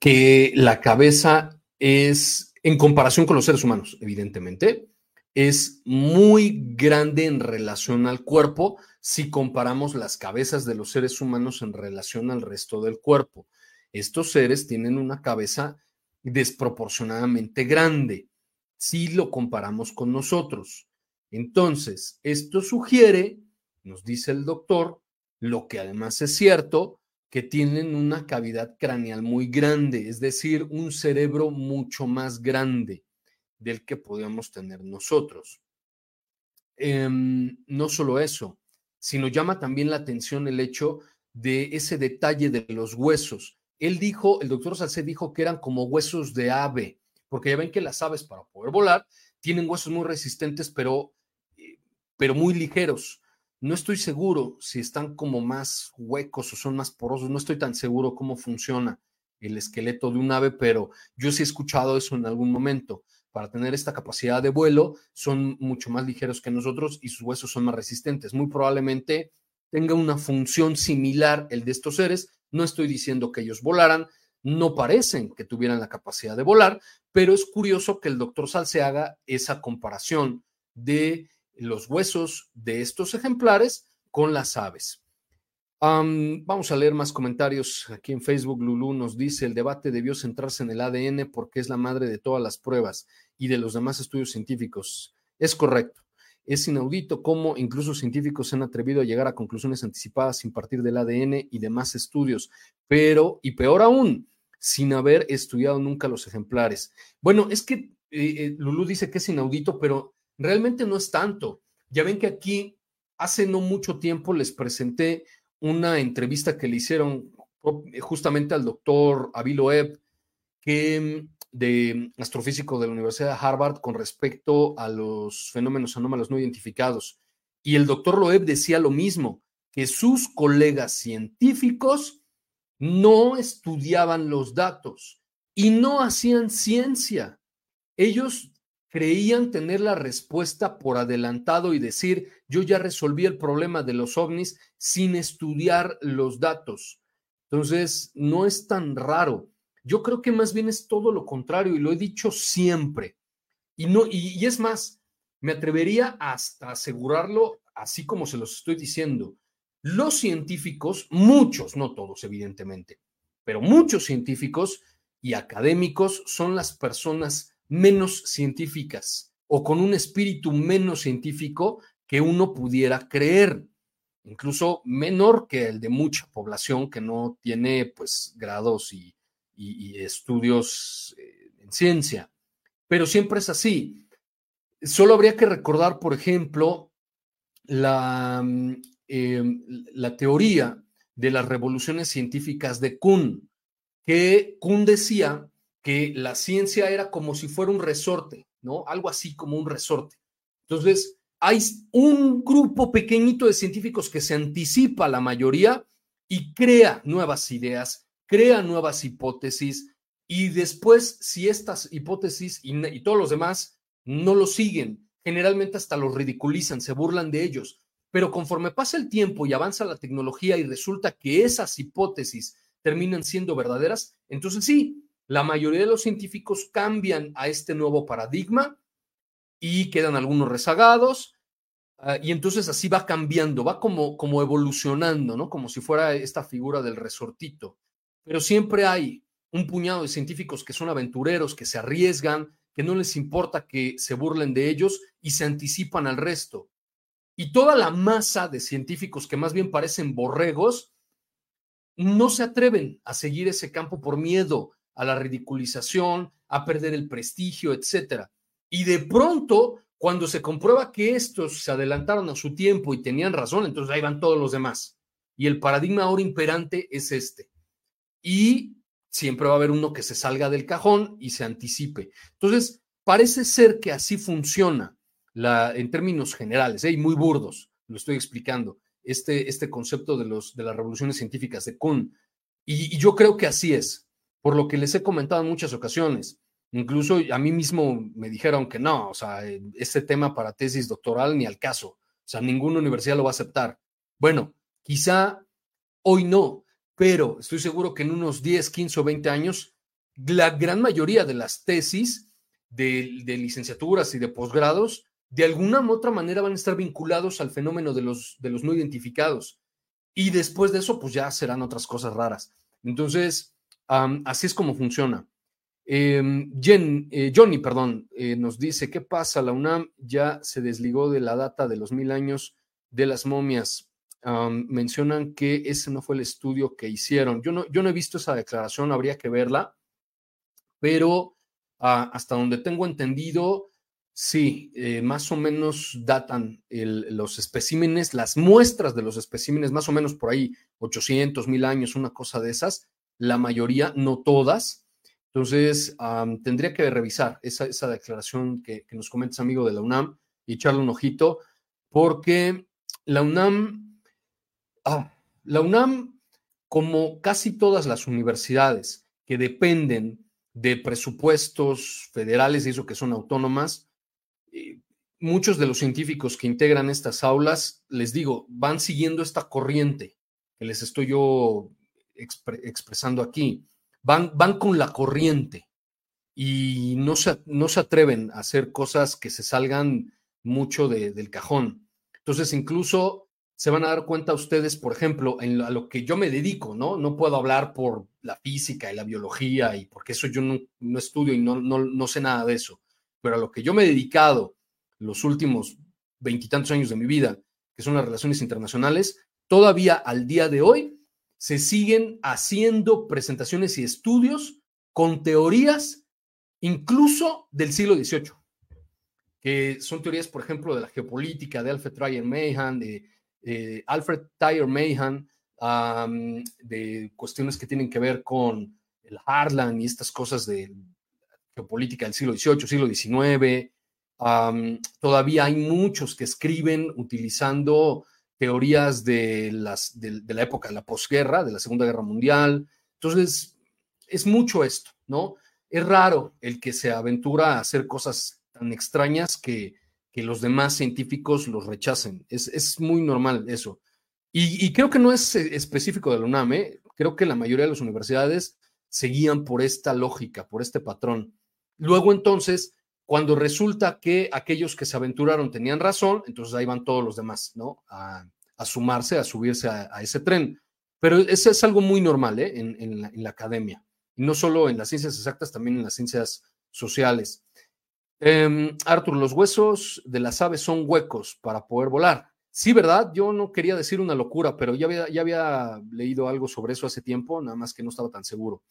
Speaker 1: que la cabeza es, en comparación con los seres humanos, evidentemente, es muy grande en relación al cuerpo si comparamos las cabezas de los seres humanos en relación al resto del cuerpo. Estos seres tienen una cabeza desproporcionadamente grande si lo comparamos con nosotros. Entonces, esto sugiere, nos dice el doctor, lo que además es cierto, que tienen una cavidad craneal muy grande, es decir, un cerebro mucho más grande del que podíamos tener nosotros. Em, no solo eso, sino llama también la atención el hecho de ese detalle de los huesos. Él dijo, el doctor Salcé dijo que eran como huesos de ave, porque ya ven que las aves para poder volar tienen huesos muy resistentes, pero, eh, pero muy ligeros. No estoy seguro si están como más huecos o son más porosos, no estoy tan seguro cómo funciona el esqueleto de un ave, pero yo sí he escuchado eso en algún momento para tener esta capacidad de vuelo son mucho más ligeros que nosotros y sus huesos son más resistentes. Muy probablemente tenga una función similar el de estos seres. No estoy diciendo que ellos volaran, no parecen que tuvieran la capacidad de volar, pero es curioso que el doctor Salce haga esa comparación de los huesos de estos ejemplares con las aves vamos a leer más comentarios aquí en Facebook. Lulu nos dice, el debate debió centrarse en el ADN porque es la madre de todas las pruebas y de los demás estudios científicos. Es correcto. Es inaudito cómo incluso científicos se han atrevido a llegar a conclusiones anticipadas sin partir del ADN y demás estudios, pero, y peor aún, sin haber estudiado nunca los ejemplares. Bueno, es que eh, eh, Lulu dice que es inaudito, pero realmente no es tanto. Ya ven que aquí hace no mucho tiempo les presenté una entrevista que le hicieron justamente al doctor Avi Loeb, que de astrofísico de la Universidad de Harvard con respecto a los fenómenos anómalos no identificados. Y el doctor Loeb decía lo mismo, que sus colegas científicos no estudiaban los datos y no hacían ciencia. Ellos creían tener la respuesta por adelantado y decir, yo ya resolví el problema de los ovnis sin estudiar los datos. Entonces, no es tan raro. Yo creo que más bien es todo lo contrario y lo he dicho siempre. Y, no, y, es más, me atrevería hasta asegurarlo así como se los estoy diciendo. Los científicos, muchos, no todos evidentemente, pero muchos científicos y académicos son las personas menos científicas o con un espíritu menos científico que uno pudiera creer, incluso menor que el de mucha población que no tiene pues grados y, estudios eh, en ciencia. Pero siempre es así. Solo habría que recordar, por ejemplo, la, mm, em, la teoría de las revoluciones científicas de Kuhn, que Kuhn decía que la ciencia era como si fuera un resorte, ¿no? Algo así como un resorte. Entonces, hay un grupo pequeñito de científicos que se anticipa a la mayoría y crea nuevas ideas, crea nuevas hipótesis y después, si estas hipótesis y, y todos los demás no lo siguen, generalmente hasta los ridiculizan, se burlan de ellos. Pero conforme pasa el tiempo y avanza la tecnología y resulta que esas hipótesis terminan siendo verdaderas, entonces sí, La mayoría de los científicos cambian a este nuevo paradigma y quedan algunos rezagados. Ah, y entonces así va cambiando, va como, como evolucionando, ¿no? Como si fuera esta figura del resortito. Pero siempre hay un puñado de científicos que son aventureros, que se arriesgan, que no les importa que se burlen de ellos y se anticipan al resto. Y toda la masa de científicos que más bien parecen borregos, no se atreven a seguir ese campo por miedo a la ridiculización, a perder el prestigio, etc. Y de pronto, cuando se comprueba que estos se adelantaron a su tiempo y tenían razón, entonces ahí van todos los demás. Y el paradigma ahora imperante es este. Y siempre va a haber uno que se salga del cajón y se anticipe. Entonces, parece ser que así funciona en términos generales, ¿eh? muy burdos, lo estoy explicando, este, este concepto de, los, de las revoluciones científicas de Kuhn. Y yo creo que así es, por lo que les he comentado en muchas ocasiones. Incluso a mí mismo me dijeron que no, o sea, este tema para tesis doctoral ni al caso, o sea, ninguna universidad lo va a aceptar. Bueno, quizá hoy no, pero estoy seguro que en unos 10, 15 o 20 años, la gran mayoría de las tesis de, licenciaturas y de posgrados, de alguna u otra manera van a estar vinculados al fenómeno de los, de los no identificados. Y después de eso, pues ya serán otras cosas raras. Entonces, así es como funciona. Em, eh, Johnny, perdón, eh, nos dice, ¿qué pasa? La UNAM ya se desligó de la data de los mil años de las momias mencionan que ese no fue el estudio que hicieron. Yo no, yo no he visto esa declaración, habría que verla, pero ah, hasta donde tengo entendido, sí, eh, más o menos datan los especímenes, las muestras de los especímenes, más o menos por ahí 800, mil años, una cosa de esas, la mayoría, no todas. Entonces, tendría que revisar esa, esa declaración que, que nos comentas, amigo de la UNAM, y echarle un ojito, porque la UNAM Ah, la UNAM, como casi todas las universidades que dependen de presupuestos federales y eso que son autónomas, eh, muchos de los científicos que integran estas aulas, les digo, van siguiendo esta corriente que les estoy yo expresando aquí. Van, van con la corriente y no se, no se atreven a hacer cosas que se salgan mucho del cajón. Entonces, incluso se van a dar cuenta ustedes, por ejemplo, en a lo que yo me dedico, ¿no? No puedo hablar por la física y la biología y porque eso yo no, estudio y no, no, sé nada de eso, pero a lo que yo me he dedicado los últimos veintitantos años de mi vida, que son las relaciones internacionales, todavía al día de hoy se siguen haciendo presentaciones y estudios con teorías incluso del siglo XVIII, que son teorías, por ejemplo, de la geopolítica, de Alfred Dreyer Mahan, de eh, Alfred Tyler Mahan, de cuestiones que tienen que ver con el Harlan y estas cosas de geopolítica del siglo XVIII, siglo XIX. todavía hay muchos que escriben utilizando teorías de, las, de, la época de la posguerra, de la Segunda Guerra Mundial. Entonces, es mucho esto, ¿no? Es raro el que se aventura a hacer cosas tan extrañas que, que los demás científicos los rechacen. Es, muy normal eso. Y, creo que no es eh, específico de la UNAM, ¿eh? creo que la mayoría de las universidades seguían por esta lógica, por este patrón. Luego entonces, cuando resulta que aquellos que se aventuraron tenían razón, entonces ahí van todos los demás, ¿no? A, sumarse, a subirse a, ese tren. Pero eso es algo muy normal ¿eh? en, la, academia. Y no solo en las ciencias exactas, también en las ciencias sociales. Eh, Arthur, los huesos de las aves son huecos para poder volar. Sí, ¿verdad? Yo no quería decir una locura, pero ya había, ya había leído algo sobre eso hace tiempo, nada más que no estaba tan seguro.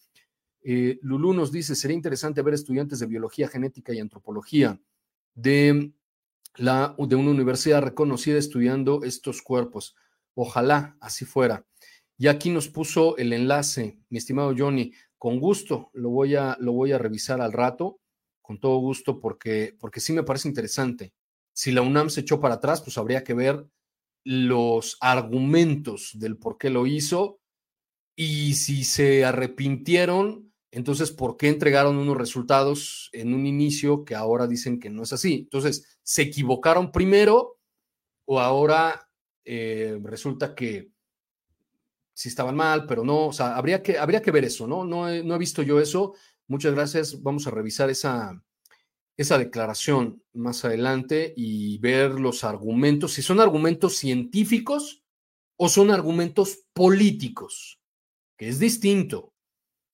Speaker 1: Eh, Lulú nos dice, sería interesante ver estudiantes de biología genética y antropología de, la, de una universidad reconocida estudiando estos cuerpos. Ojalá así fuera. Y aquí nos puso el enlace, mi estimado Johnny. Con gusto, lo voy a, lo voy a revisar al rato con todo gusto, porque, porque sí me parece interesante. Si la UNAM se echó para atrás, pues habría que ver los argumentos del por qué lo hizo y si se arrepintieron, entonces, ¿por qué entregaron unos resultados en un inicio que ahora dicen que no es así? Entonces, ¿se equivocaron primero o ahora eh, resulta que sí estaban mal, pero no? O sea, habría que, habría que ver eso, ¿no? No no he visto yo eso Muchas gracias. Vamos a revisar esa, esa declaración más adelante y ver los argumentos, si son argumentos científicos o son argumentos políticos, que es distinto.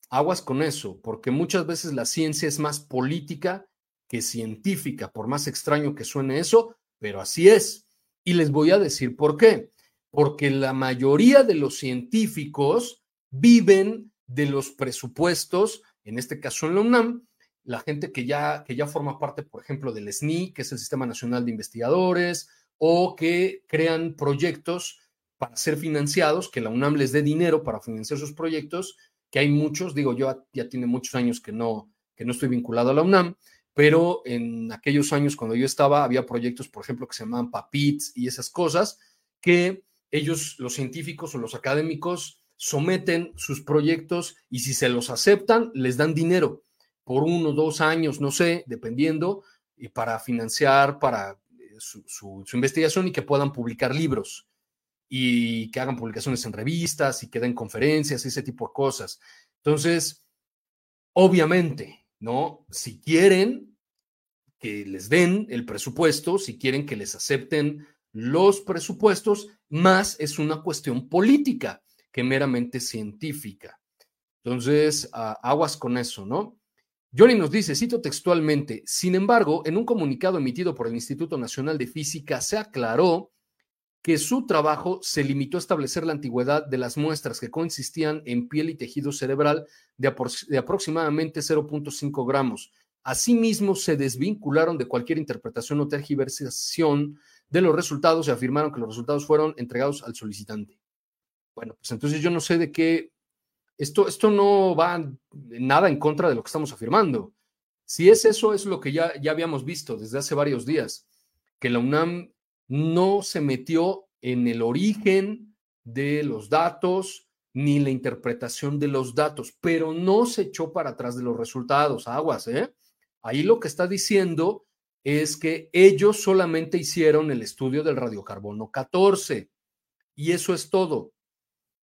Speaker 1: Aguas con eso, porque muchas veces la ciencia es más política que científica, por más extraño que suene eso, pero así es. Y les voy a decir por qué. Porque la mayoría de los científicos viven de los presupuestos, en este caso en la UNAM, la gente que ya, que ya forma parte, por ejemplo, del SNI, que es el Sistema Nacional de Investigadores, o que crean proyectos para ser financiados, que la UNAM les dé dinero para financiar sus proyectos, que hay muchos, digo, yo ya tiene muchos años que no, que no estoy vinculado a la UNAM, pero en aquellos años cuando yo estaba había proyectos, por ejemplo, que se llamaban PAPITS y esas cosas, que ellos, los científicos o los académicos, someten sus proyectos y si se los aceptan, les dan dinero por uno, dos años, no sé, dependiendo, y para financiar para eh, su, su, investigación y que puedan publicar libros y que hagan publicaciones en revistas y que den conferencias y ese tipo de cosas. Entonces, obviamente, ¿no? Si quieren que les den el presupuesto, si quieren que les acepten los presupuestos, más es una cuestión política que meramente científica. Entonces, aguas con eso, ¿no? Johnny nos dice, cito textualmente, sin embargo, en un comunicado emitido por el Instituto Nacional de Física se aclaró que su trabajo se limitó a establecer la antigüedad de las muestras que consistían en piel y tejido cerebral de, aproximadamente 0.5 gramos. Asimismo, se desvincularon de cualquier interpretación o tergiversación de los resultados y afirmaron que los resultados fueron entregados al solicitante. Bueno, pues entonces yo no sé de qué, esto, esto no va nada en contra de lo que estamos afirmando. Si es eso, es lo que ya, ya habíamos visto desde hace varios días, que la UNAM no se metió en el origen de los datos ni la interpretación de los datos, pero no se echó para atrás de los resultados. Aguas, ¿eh? Ahí lo que está diciendo es que ellos solamente hicieron el estudio del radiocarbono 14 y eso es todo,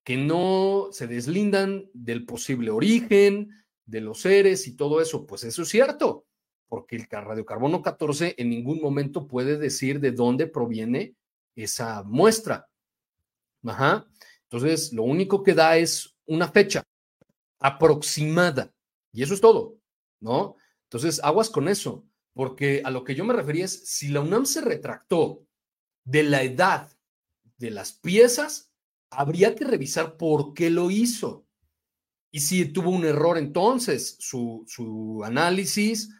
Speaker 1: que no se deslindan del posible origen de los seres y todo eso, pues eso es cierto, porque el radiocarbono 14 en ningún momento puede decir de dónde proviene esa muestra. Ajá. Entonces, lo único que da es una fecha aproximada y eso es todo, ¿no? Entonces, aguas con eso, porque a lo que yo me refería es, si la UNAM se retractó de la edad de las piezas, habría que revisar por qué lo hizo. Y si tuvo un error entonces, su, su análisis,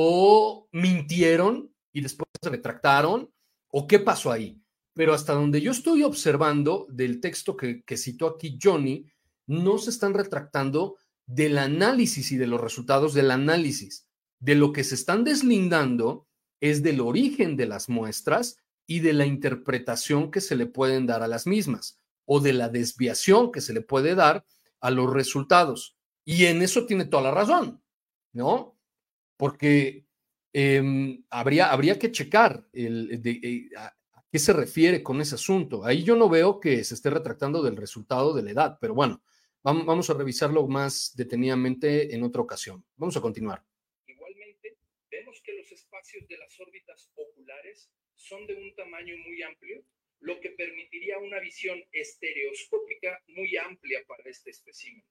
Speaker 1: o mintieron y después se retractaron, o qué pasó ahí. Pero hasta donde yo estoy observando del texto que, que citó aquí Johnny, no se están retractando del análisis y de los resultados del análisis. De lo que se están deslindando es del origen de las muestras y de la interpretación que se le pueden dar a las mismas o de la desviación que se le puede dar a los resultados. Y en eso tiene toda la razón, ¿no? Porque eh, habría, habría que checar el, eh, a, qué se refiere con ese asunto. Ahí yo no veo que se esté retractando del resultado de la edad, pero bueno, vamos, vamos a revisarlo más detenidamente en otra ocasión. Vamos a continuar.
Speaker 2: Igualmente, vemos que los espacios de las órbitas oculares son de un tamaño muy amplio, lo que permitiría una visión estereoscópica muy amplia para este espécimen.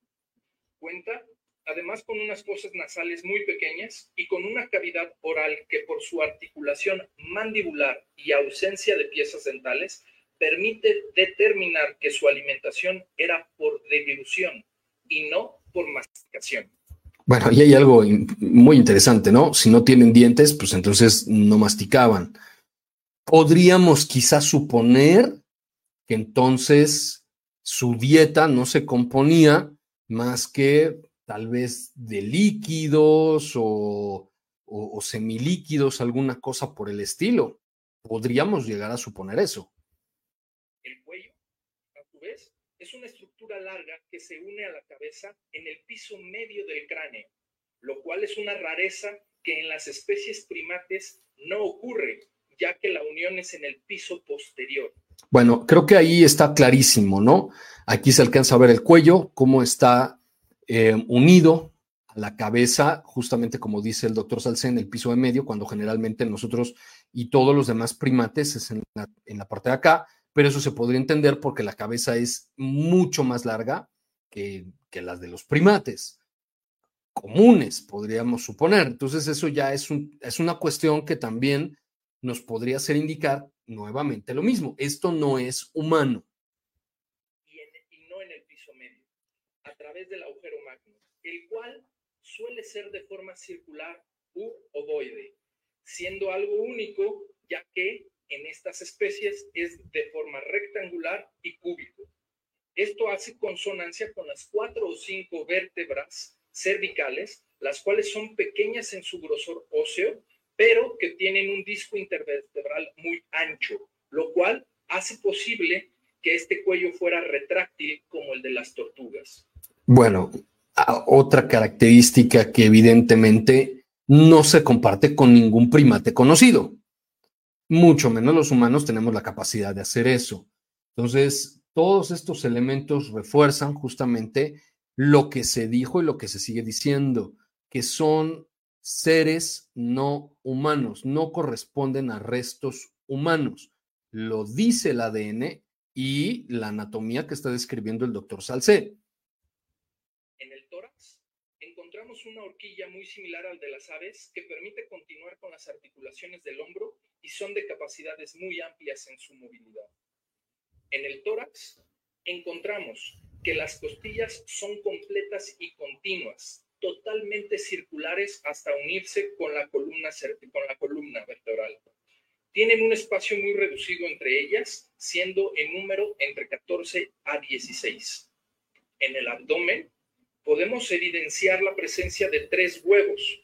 Speaker 2: Cuenta además con unas fosas nasales muy pequeñas y con una cavidad oral que por su articulación mandibular y ausencia de piezas dentales permite determinar que su alimentación era por deglución y no por masticación.
Speaker 1: Bueno, y hay algo muy interesante, ¿no? Si no tienen dientes, pues entonces no masticaban. Podríamos quizás suponer que entonces su dieta no se componía más que tal vez de líquidos o, o, o, semilíquidos, alguna cosa por el estilo. Podríamos llegar a suponer eso.
Speaker 2: El cuello, a su vez, es una estructura larga que se une a la cabeza en el piso medio del cráneo, lo cual es una rareza que en las especies primates no ocurre, ya que la unión es en el piso posterior.
Speaker 1: Bueno, creo que ahí está clarísimo, ¿no? Aquí se alcanza a ver el cuello, cómo está eh, unido a la cabeza, justamente como dice el doctor Salce, en el piso de medio, cuando generalmente nosotros y todos los demás primates es en la, la parte de acá, pero eso se podría entender porque la cabeza es mucho más larga que, las de los primates comunes, podríamos suponer. Entonces, eso ya es, un, es una cuestión que también nos podría hacer indicar nuevamente lo mismo. Esto no es humano.
Speaker 2: Y, y no en el piso medio, a través agujero magno, el cual suele ser de forma circular u ovoide, siendo algo único, ya que en estas especies es de forma rectangular y cúbico. Esto hace consonancia con las cuatro o cinco vértebras cervicales, las cuales son pequeñas en su grosor óseo, pero que tienen un disco intervertebral muy ancho, lo cual hace posible que este cuello fuera retráctil como el de las tortugas.
Speaker 1: Bueno, otra característica que evidentemente no se comparte con ningún primate conocido. Mucho menos los humanos tenemos la capacidad de hacer eso. Entonces, todos estos elementos refuerzan justamente lo que se dijo y lo que se sigue diciendo, que son seres no humanos, no corresponden a restos humanos. Lo dice el ADN y la anatomía que está describiendo el doctor Salcé.
Speaker 2: En el tórax una horquilla muy similar al de las aves que permite continuar con las articulaciones del hombro y son de capacidades muy amplias en su movilidad. En el tórax encontramos que las costillas son completas y continuas, totalmente circulares hasta unirse con la columna, con la columna vertebral. Tienen un espacio muy reducido entre ellas, siendo en número entre 14 a 16. En el abdomen podemos evidenciar la presencia de tres huevos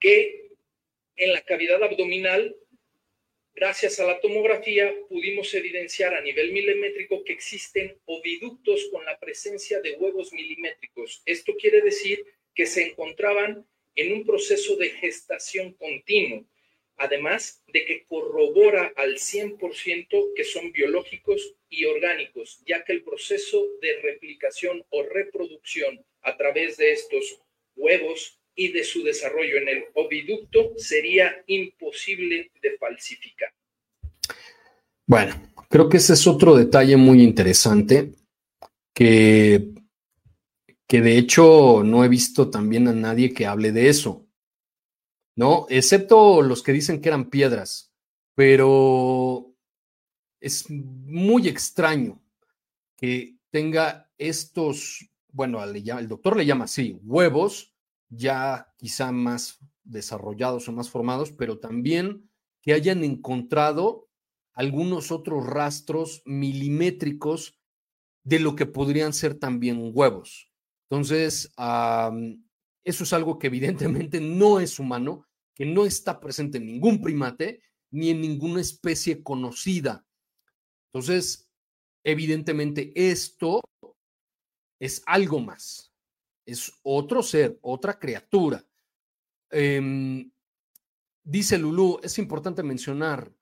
Speaker 2: que en la cavidad abdominal Gracias a la tomografía pudimos evidenciar a nivel milimétrico que existen oviductos con la presencia de huevos milimétricos. Esto quiere decir que se encontraban en un proceso de gestación continuo, además de que corrobora al 100% que son biológicos y orgánicos, ya que el proceso de replicación o reproducción a través de estos huevos y de su desarrollo en el oviducto sería imposible de falsificar.
Speaker 1: Bueno, creo que ese es otro detalle muy interesante que, que de hecho no he visto también a nadie que hable de eso, ¿no? Excepto los que dicen que eran piedras, pero es muy extraño que tenga estos, bueno, el doctor le llama así, huevos ya quizá más desarrollados o más formados, pero también que hayan encontrado algunos otros rastros milimétricos de lo que podrían ser también huevos. Entonces, eso es algo que evidentemente no es humano, que no está presente en ningún primate ni en ninguna especie conocida. Entonces, evidentemente esto es algo más es otro ser, otra criatura. Em, dice Lulú, es importante mencionar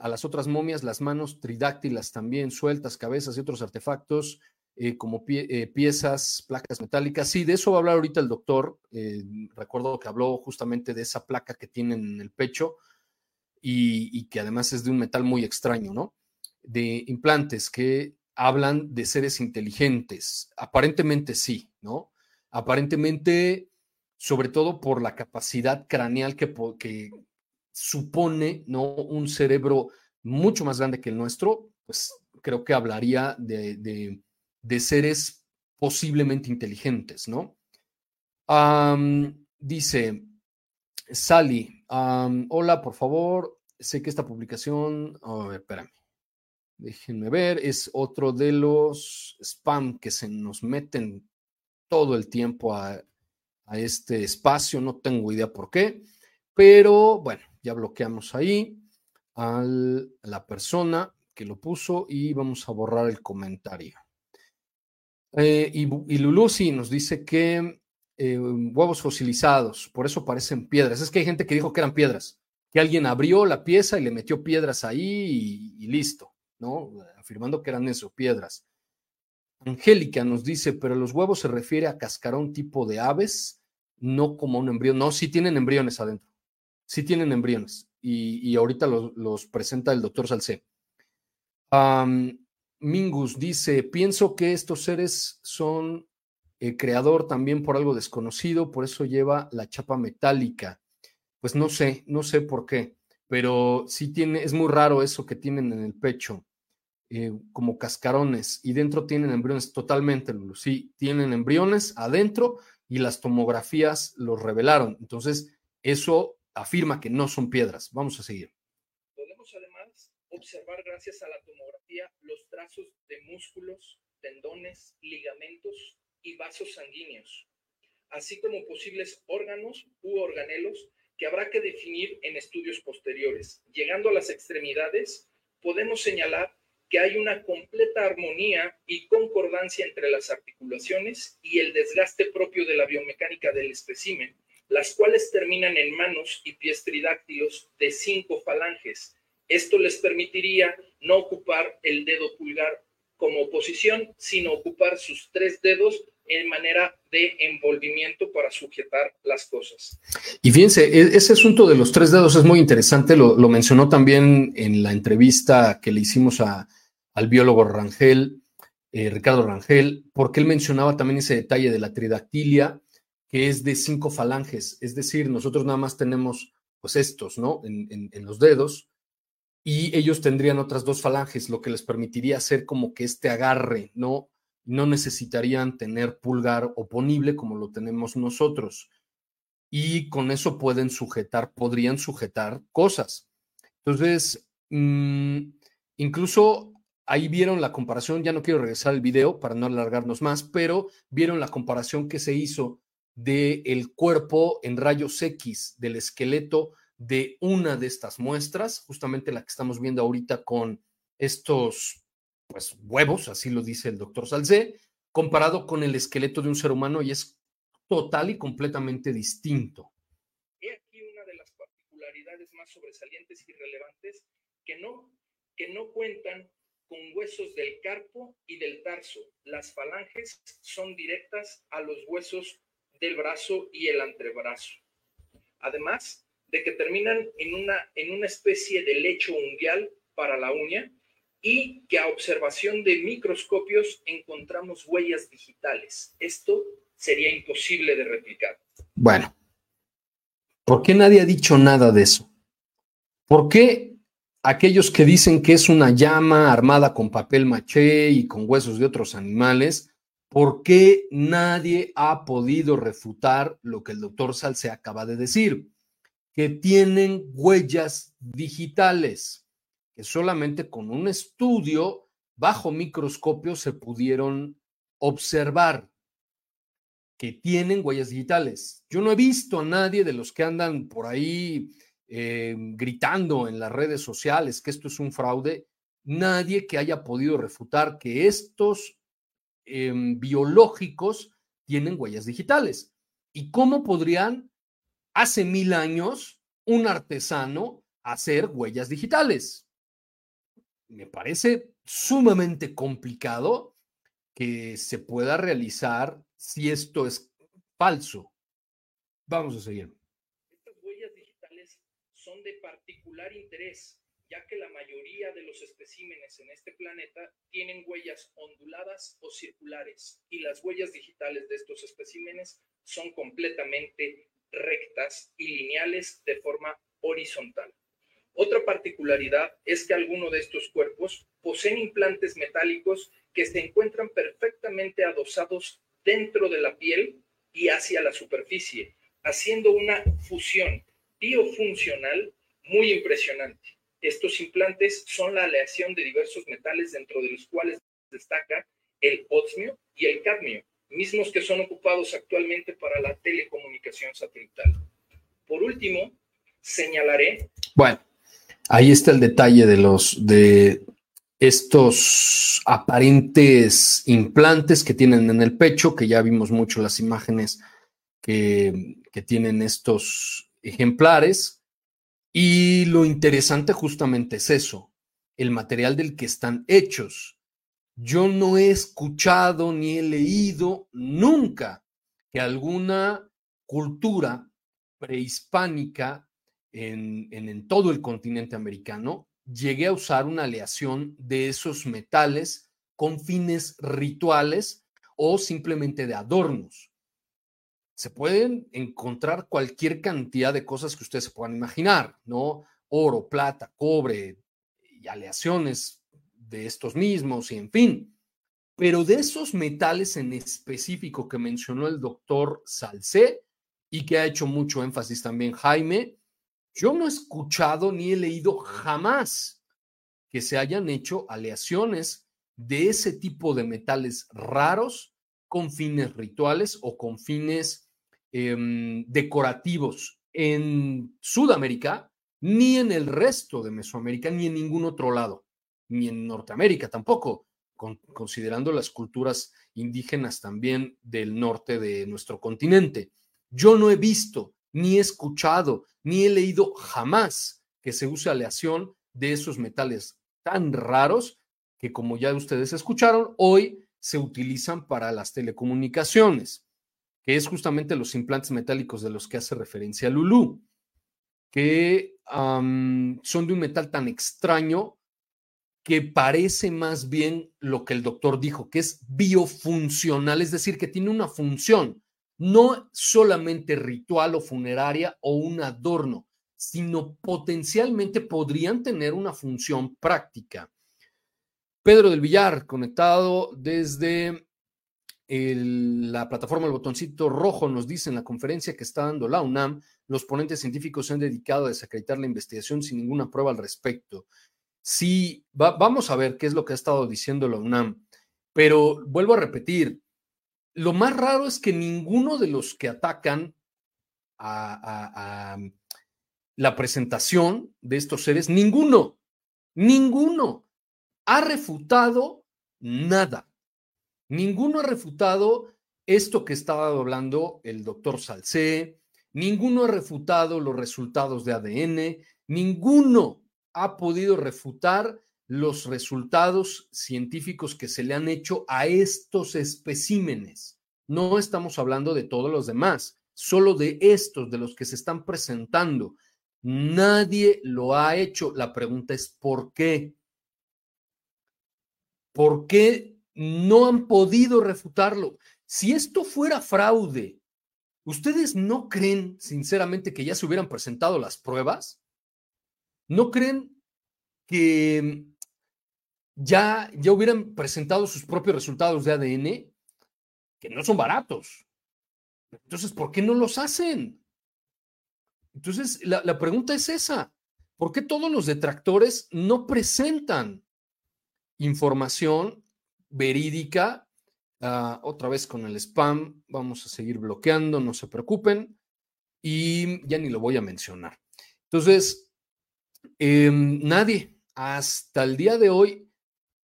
Speaker 1: a las otras momias, las manos tridáctilas también, sueltas, cabezas y otros artefactos, eh, como eh, piezas, placas metálicas. Sí, de eso va a hablar ahorita el doctor. Eh, recuerdo que habló justamente de esa placa que tienen en el pecho y, que además es de un metal muy extraño, ¿no? De implantes que hablan de seres inteligentes. Aparentemente sí, ¿no? aparentemente, sobre todo por la capacidad craneal que, que supone ¿no? un cerebro mucho más grande que el nuestro, pues creo que hablaría de, seres posiblemente inteligentes, ¿no? dice Sally, hola, por favor, sé que esta publicación, a ver, espérame, déjenme ver, es otro de los spam que se nos meten todo el tiempo a, este espacio, no tengo idea por qué, pero bueno, ya bloqueamos ahí a la persona que lo puso y vamos a borrar el comentario. Eh, y, y Lulu sí nos dice que eh, huevos fosilizados, por eso parecen piedras. Es que hay gente que dijo que eran piedras, que alguien abrió la pieza y le metió piedras ahí y listo, ¿no? Afirmando que eran eso, piedras. Angélica nos dice, pero los huevos se refiere a cascarón tipo de aves, no como un embrión. No, sí tienen embriones adentro. Sí tienen embriones. Y, ahorita los, presenta el doctor Salcé. Mingus dice, pienso que estos seres son eh, creador también por algo desconocido, por eso lleva la chapa metálica. Pues no sé, no sé por qué, pero sí tiene, es muy raro eso que tienen en el pecho, eh, como cascarones, y dentro tienen embriones totalmente, sí, tienen embriones adentro y las tomografías los revelaron. Entonces, eso afirma que no son piedras. Vamos a seguir.
Speaker 2: Observar, gracias a la tomografía, los trazos de músculos, tendones, ligamentos y vasos sanguíneos, así como posibles órganos u organelos que habrá que definir en estudios posteriores. Llegando a las extremidades, podemos señalar que hay una completa armonía y concordancia entre las articulaciones y el desgaste propio de la biomecánica del espécimen, las cuales terminan en manos y pies tridáctilos de cinco falanges. Esto les permitiría no ocupar el dedo pulgar como posición, sino ocupar sus tres dedos en manera de envolvimiento para sujetar las cosas.
Speaker 1: Y fíjense, e, ese asunto de los tres dedos es muy interesante, lo, mencionó también en la entrevista que le hicimos al biólogo Rangel, eh, Ricardo Rangel, porque él mencionaba también ese detalle de la tridactilia, que es de cinco falanges, es decir, nosotros nada más tenemos pues estos, ¿no? En los dedos, y ellos tendrían otras dos falanges, lo que les permitiría hacer como que este agarre, ¿no? no necesitarían tener pulgar oponible como lo tenemos nosotros. Y con eso pueden sujetar, podrían sujetar cosas. Entonces, mm, incluso ahí vieron la comparación, ya no quiero regresar al video para no alargarnos más, pero vieron la comparación que se hizo del el cuerpo en rayos X del esqueleto de una de estas muestras, justamente la que estamos viendo ahorita con estos pues huevos, así lo dice el doctor Salcé, comparado con el esqueleto de un ser humano y es total y completamente distinto.
Speaker 2: He aquí una de las particularidades más sobresalientes y relevantes que no, que no cuentan con huesos del carpo y del tarso. Las falanges son directas a los huesos del brazo y el antebrazo. Además de que terminan en una, en una especie de lecho unguial para la uña y que a observación de microscopios encontramos huellas digitales. Esto sería imposible de replicar.
Speaker 1: Bueno, ¿por qué nadie ha dicho nada de eso? ¿Por qué aquellos que dicen que es una llama armada con papel maché y con huesos de otros animales, ¿por qué nadie ha podido refutar lo que el doctor Salce acaba de decir? Que tienen huellas digitales que solamente con un estudio bajo microscopio se pudieron observar que tienen huellas digitales. Yo no he visto a nadie de los que andan por ahí eh, gritando en las redes sociales que esto es un fraude, nadie que haya podido refutar que estos em, biológicos tienen huellas digitales. ¿Y cómo podrían hace mil años un artesano hacer huellas digitales? me parece sumamente complicado que se pueda realizar si esto es falso. Vamos a seguir.
Speaker 2: Estas huellas digitales son de particular interés, ya que la mayoría de los especímenes en este planeta tienen huellas onduladas o circulares, y las huellas digitales de estos especímenes son completamente rectas y lineales de forma horizontal. Otra particularidad es que algunos de estos cuerpos poseen implantes metálicos que se encuentran perfectamente adosados dentro de la piel y hacia la superficie, haciendo una fusión biofuncional muy impresionante. Estos implantes son la aleación de diversos metales dentro de los cuales destaca el osmio y el cadmio, mismos que son ocupados actualmente para la telecomunicación satelital. Por último, señalaré.
Speaker 1: Bueno, Ahí está el detalle de los de estos aparentes implantes que tienen en el pecho, que ya vimos mucho las imágenes que, que tienen estos ejemplares. Y lo interesante justamente es eso, el material del que están hechos. Yo no he escuchado ni he leído nunca que alguna cultura prehispánica en, todo el continente americano llegue a usar una aleación de esos metales con fines rituales o simplemente de adornos. Se pueden encontrar cualquier cantidad de cosas que ustedes se puedan imaginar, ¿no? Oro, plata, cobre y aleaciones de estos mismos y en fin. Pero de esos metales en específico que mencionó el doctor Salcé y que ha hecho mucho énfasis también Jaime, yo no he escuchado ni he leído jamás que se hayan hecho aleaciones de ese tipo de metales raros con fines rituales o con fines em, decorativos en Sudamérica, ni en el resto de Mesoamérica, ni en ningún otro lado ni en Norteamérica tampoco, considerando las culturas indígenas también del norte de nuestro continente. Yo no he visto, ni he escuchado, ni he leído jamás que se use aleación de esos metales tan raros que, como ya ustedes escucharon, hoy se utilizan para las telecomunicaciones, que es justamente los implantes metálicos de los que hace referencia Lulú, que son de un metal tan extraño que parece más bien lo que el doctor dijo, que es biofuncional, es decir, que tiene una función, no solamente ritual o funeraria o un adorno, sino potencialmente podrían tener una función práctica. Pedro del Villar, conectado desde la plataforma El Botoncito Rojo, nos dice en la conferencia que está dando la UNAM, los ponentes científicos se han dedicado a desacreditar la investigación sin ninguna prueba al respecto. Sí, vamos a ver qué es lo que ha estado diciendo la UNAM, pero vuelvo a repetir, lo más raro es que ninguno de los que atacan a, la presentación de estos seres, ninguno, ninguno ha refutado nada. Ninguno ha refutado esto que estaba hablando el doctor Salcé, ninguno ha refutado los resultados de ADN, ninguno ha podido refutar los resultados científicos que se le han hecho a estos especímenes. No estamos hablando de todos los demás, solo de estos, de los que se están presentando. Nadie lo ha hecho. La pregunta es ¿por qué? ¿Por qué no han podido refutarlo? Si esto fuera fraude, ¿ustedes no creen sinceramente que ya se hubieran presentado las pruebas? ¿No creen que ya, ya hubieran presentado sus propios resultados de ADN? Que no son baratos. Entonces, ¿por qué no los hacen? Entonces, la, pregunta es esa. ¿Por qué todos los detractores no presentan información verídica? Ah, otra vez con el spam, vamos a seguir bloqueando, no se preocupen. Y ya ni lo voy a mencionar. Entonces, Em, nadie, hasta el día de hoy,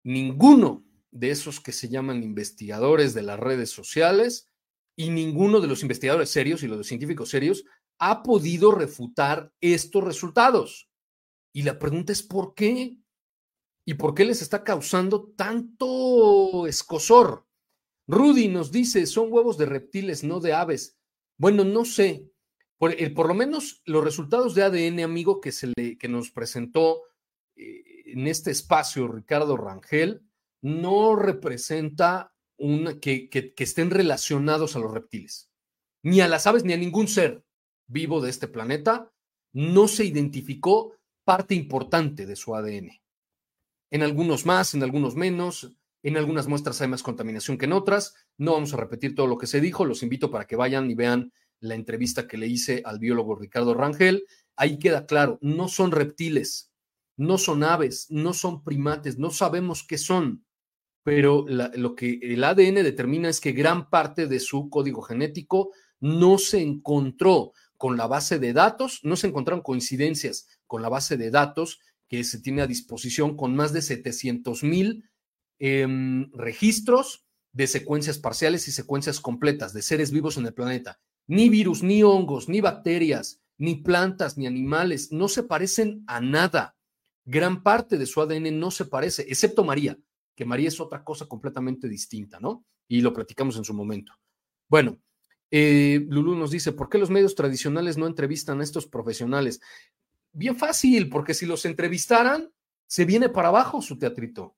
Speaker 1: ninguno de esos que se llaman investigadores de las redes sociales y ninguno de los investigadores serios y los científicos serios ha podido refutar estos resultados. Y la pregunta es ¿por qué? ¿Y por qué les está causando tanto escosor? Rudy nos dice, son huevos de reptiles, no de aves. Bueno, no sé, por, por, lo menos los resultados de ADN, amigo, que, se le, que nos presentó eh, en este espacio Ricardo Rangel, no representa una, que, que, que estén relacionados a los reptiles, ni a las aves, ni a ningún ser vivo de este planeta. No se identificó parte importante de su ADN. En algunos más, en algunos menos, en algunas muestras hay más contaminación que en otras. No vamos a repetir todo lo que se dijo, los invito para que vayan y vean la entrevista que le hice al biólogo Ricardo Rangel, ahí queda claro, no son reptiles, no son aves, no son primates, no sabemos qué son, pero lo que el ADN determina es que gran parte de su código genético no se encontró con la base de datos, no se encontraron coincidencias con la base de datos que se tiene a disposición con más de 700 mil em, registros de secuencias parciales y secuencias completas de seres vivos en el planeta. Ni virus, ni hongos, ni bacterias, ni plantas, ni animales, no se parecen a nada. Gran parte de su ADN no se parece, excepto María. que María es otra cosa completamente distinta, ¿no? Y lo platicamos en su momento. Bueno, eh, Lulú nos dice, ¿por qué los medios tradicionales no entrevistan a estos profesionales? Bien fácil, porque si los entrevistaran, se viene para abajo su teatrito.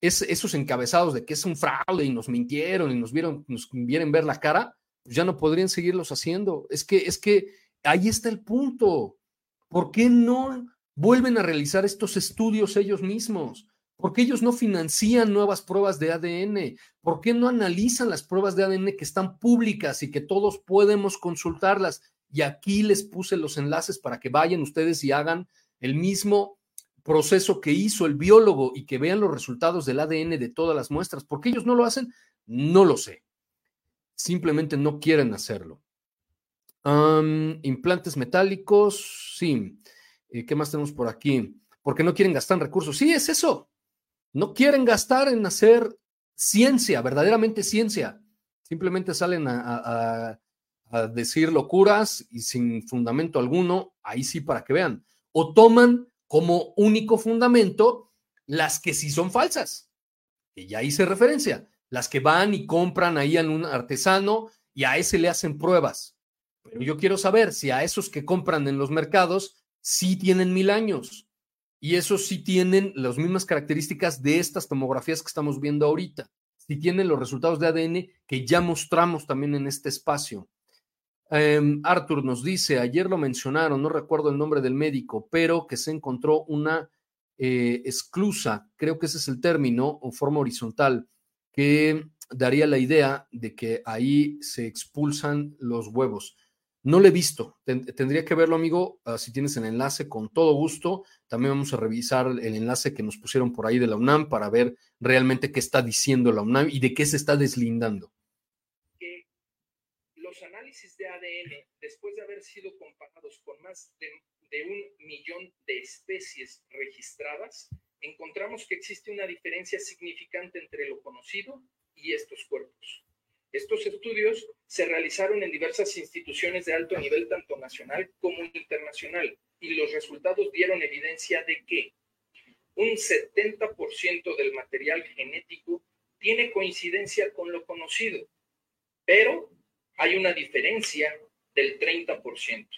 Speaker 1: Es, esos encabezados de que es un fraude y nos mintieron y nos vieron, nos vienen ver la cara, ya no podrían seguirlos haciendo. Es que, es que ahí está el punto. ¿Por qué no vuelven a realizar estos estudios ellos mismos? ¿Por qué ellos no financian nuevas pruebas de ADN? ¿Por qué no analizan las pruebas de ADN que están públicas y que todos podemos consultarlas? Y aquí les puse los enlaces para que vayan ustedes y hagan el mismo proceso que hizo el biólogo y que vean los resultados del ADN de todas las muestras. ¿Por qué ellos no lo hacen? No lo sé. Simplemente no quieren hacerlo implantes metálicos, sí. Eh, ¿Qué más tenemos por aquí? Porque no quieren gastar recursos. Sí, es eso. No quieren gastar en hacer ciencia, verdaderamente ciencia. Simplemente salen a, decir locuras y sin fundamento alguno, ahí sí para que vean. O toman como único fundamento las que sí son falsas, que ya hice referencia, las que van y compran ahí en un artesano y a ese le hacen pruebas. Pero yo quiero saber si a esos que compran en los mercados sí tienen mil años y esos sí tienen las mismas características de estas tomografías que estamos viendo ahorita, si tienen los resultados de ADN que ya mostramos también en este espacio. Um, Arthur nos dice, ayer lo mencionaron, no recuerdo el nombre del médico, pero que se encontró una eh, esclusa, creo que ese es el término, o forma horizontal, que daría la idea de que ahí se expulsan los huevos. No lo he visto, tendría que verlo, amigo. Ah, si tienes el enlace, con todo gusto. También vamos a revisar el enlace que nos pusieron por ahí de la UNAM para ver realmente qué está diciendo la UNAM y de qué se está deslindando.
Speaker 2: Que los análisis de ADN, después de haber sido comparados con más de, de un millón de especies registradas, encontramos que existe una diferencia significante entre lo conocido y estos cuerpos. Estos estudios se realizaron en diversas instituciones de alto nivel, tanto nacional como internacional, y los resultados dieron evidencia de que un 70% del material genético tiene coincidencia con lo conocido, pero hay una diferencia del 30%.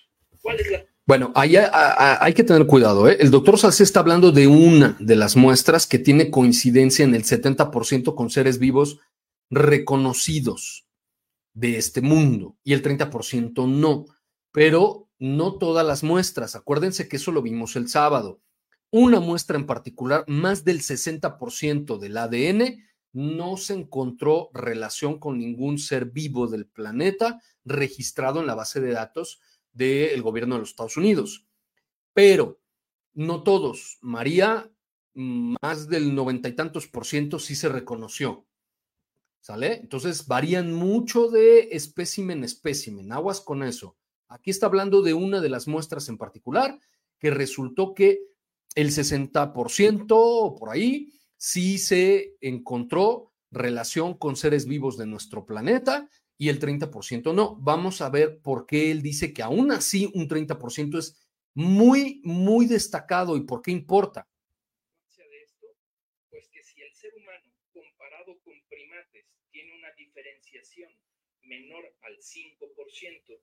Speaker 2: ¿Cuál es la
Speaker 1: bueno, ahí hay, que tener cuidado. ¿eh? El doctor Salcé está hablando de una de las muestras que tiene coincidencia en el 70% con seres vivos reconocidos de este mundo y el 30% no, pero no todas las muestras. Acuérdense que eso lo vimos el sábado. Una muestra en particular, más del 60% del ADN, no se encontró relación con ningún ser vivo del planeta registrado en la base de datos del gobierno de los Estados Unidos. Pero no todos. María, más del noventa y tantos por ciento sí se reconoció. ¿Sale? Entonces varían mucho de espécimen a espécimen. Aguas con eso. Aquí está hablando de una de las muestras en particular que resultó que el 60% o por ahí sí se encontró relación con seres vivos de nuestro planeta y el 30% no. Vamos a ver por qué él dice que aún así un 30% es muy, muy destacado y por qué importa.
Speaker 2: menor al 5%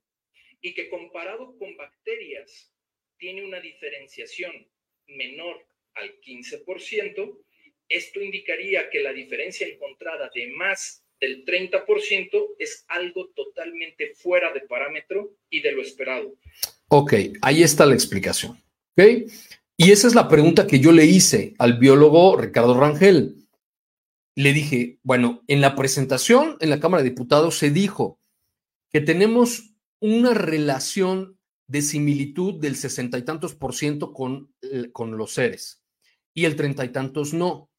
Speaker 2: y que comparado con bacterias tiene una diferenciación menor al 15%, esto indicaría que la diferencia encontrada de más del 30% es algo totalmente fuera de parámetro y de lo esperado.
Speaker 1: Ok, ahí está la explicación. ¿Ok? Y esa es la pregunta que yo le hice al biólogo Ricardo Rangel le dije, bueno, en la presentación en la Cámara de Diputados se dijo que tenemos una relación de similitud del sesenta y tantos por ciento con, eh, con los seres y el treinta y tantos no.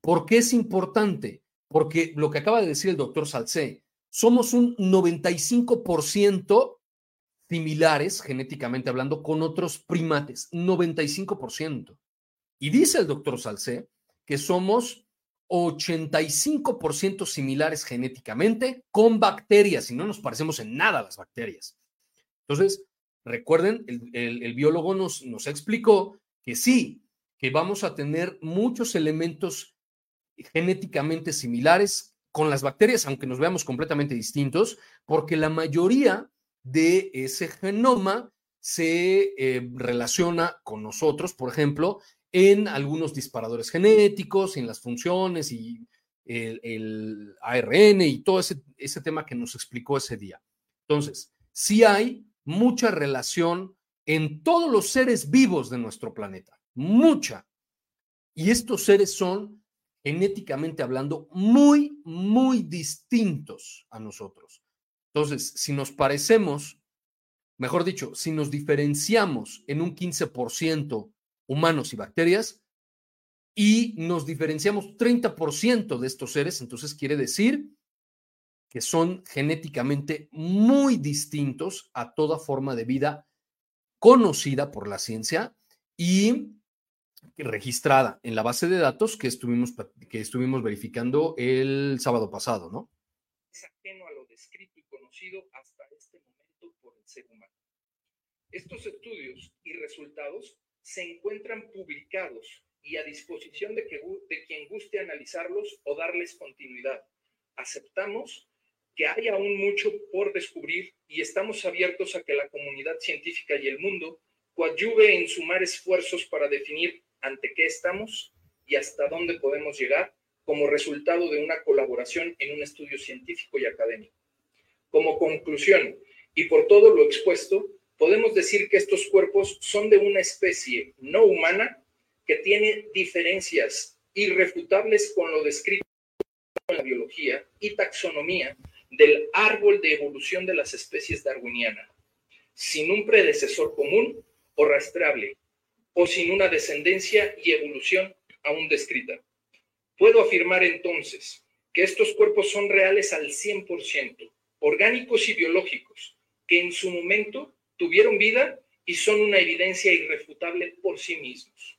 Speaker 1: ¿Por qué es importante? Porque lo que acaba de decir el doctor Salcé, somos un 95 por ciento similares, genéticamente hablando, con otros primates, 95 por ciento. Y dice el doctor Salcé que somos 85% similares genéticamente con bacterias y no nos parecemos en nada a las bacterias. Entonces, recuerden, el, biólogo nos, nos explicó que sí, que vamos a tener muchos elementos genéticamente similares con las bacterias, aunque nos veamos completamente distintos, porque la mayoría de ese genoma se eh, relaciona con nosotros, por ejemplo, en algunos disparadores genéticos, en las funciones y el, ARN y todo ese, ese tema que nos explicó ese día. Entonces, sí hay mucha relación en todos los seres vivos de nuestro planeta, mucha. Y estos seres son, genéticamente hablando, muy, muy distintos a nosotros. Entonces, si nos parecemos, mejor dicho, si nos diferenciamos en un 15% humanos y bacterias, y nos diferenciamos 30% de estos seres, entonces quiere decir que son genéticamente muy distintos a toda forma de vida conocida por la ciencia y registrada en la base de datos que estuvimos, que estuvimos verificando el sábado pasado, ¿no?
Speaker 2: Es ajeno a lo descrito y conocido hasta este momento por el ser humano. Estos estudios y resultados se encuentran publicados y a disposición de, que, de quien guste analizarlos o darles continuidad. Aceptamos que hay aún mucho por descubrir y estamos abiertos a que la comunidad científica y el mundo coadyuve en sumar esfuerzos para definir ante qué estamos y hasta dónde podemos llegar como resultado de una colaboración en un estudio científico y académico. Como conclusión, y por todo lo expuesto, podemos decir que estos cuerpos son de una especie no humana que tiene diferencias irrefutables con lo descrito en la biología y taxonomía del árbol de evolución de las especies darwiniana, sin un predecesor común o rastreable, o sin una descendencia y evolución aún descrita. Puedo afirmar entonces que estos cuerpos son reales al 100%, orgánicos y biológicos, que en su momento tuvieron vida y son una evidencia irrefutable por sí mismos.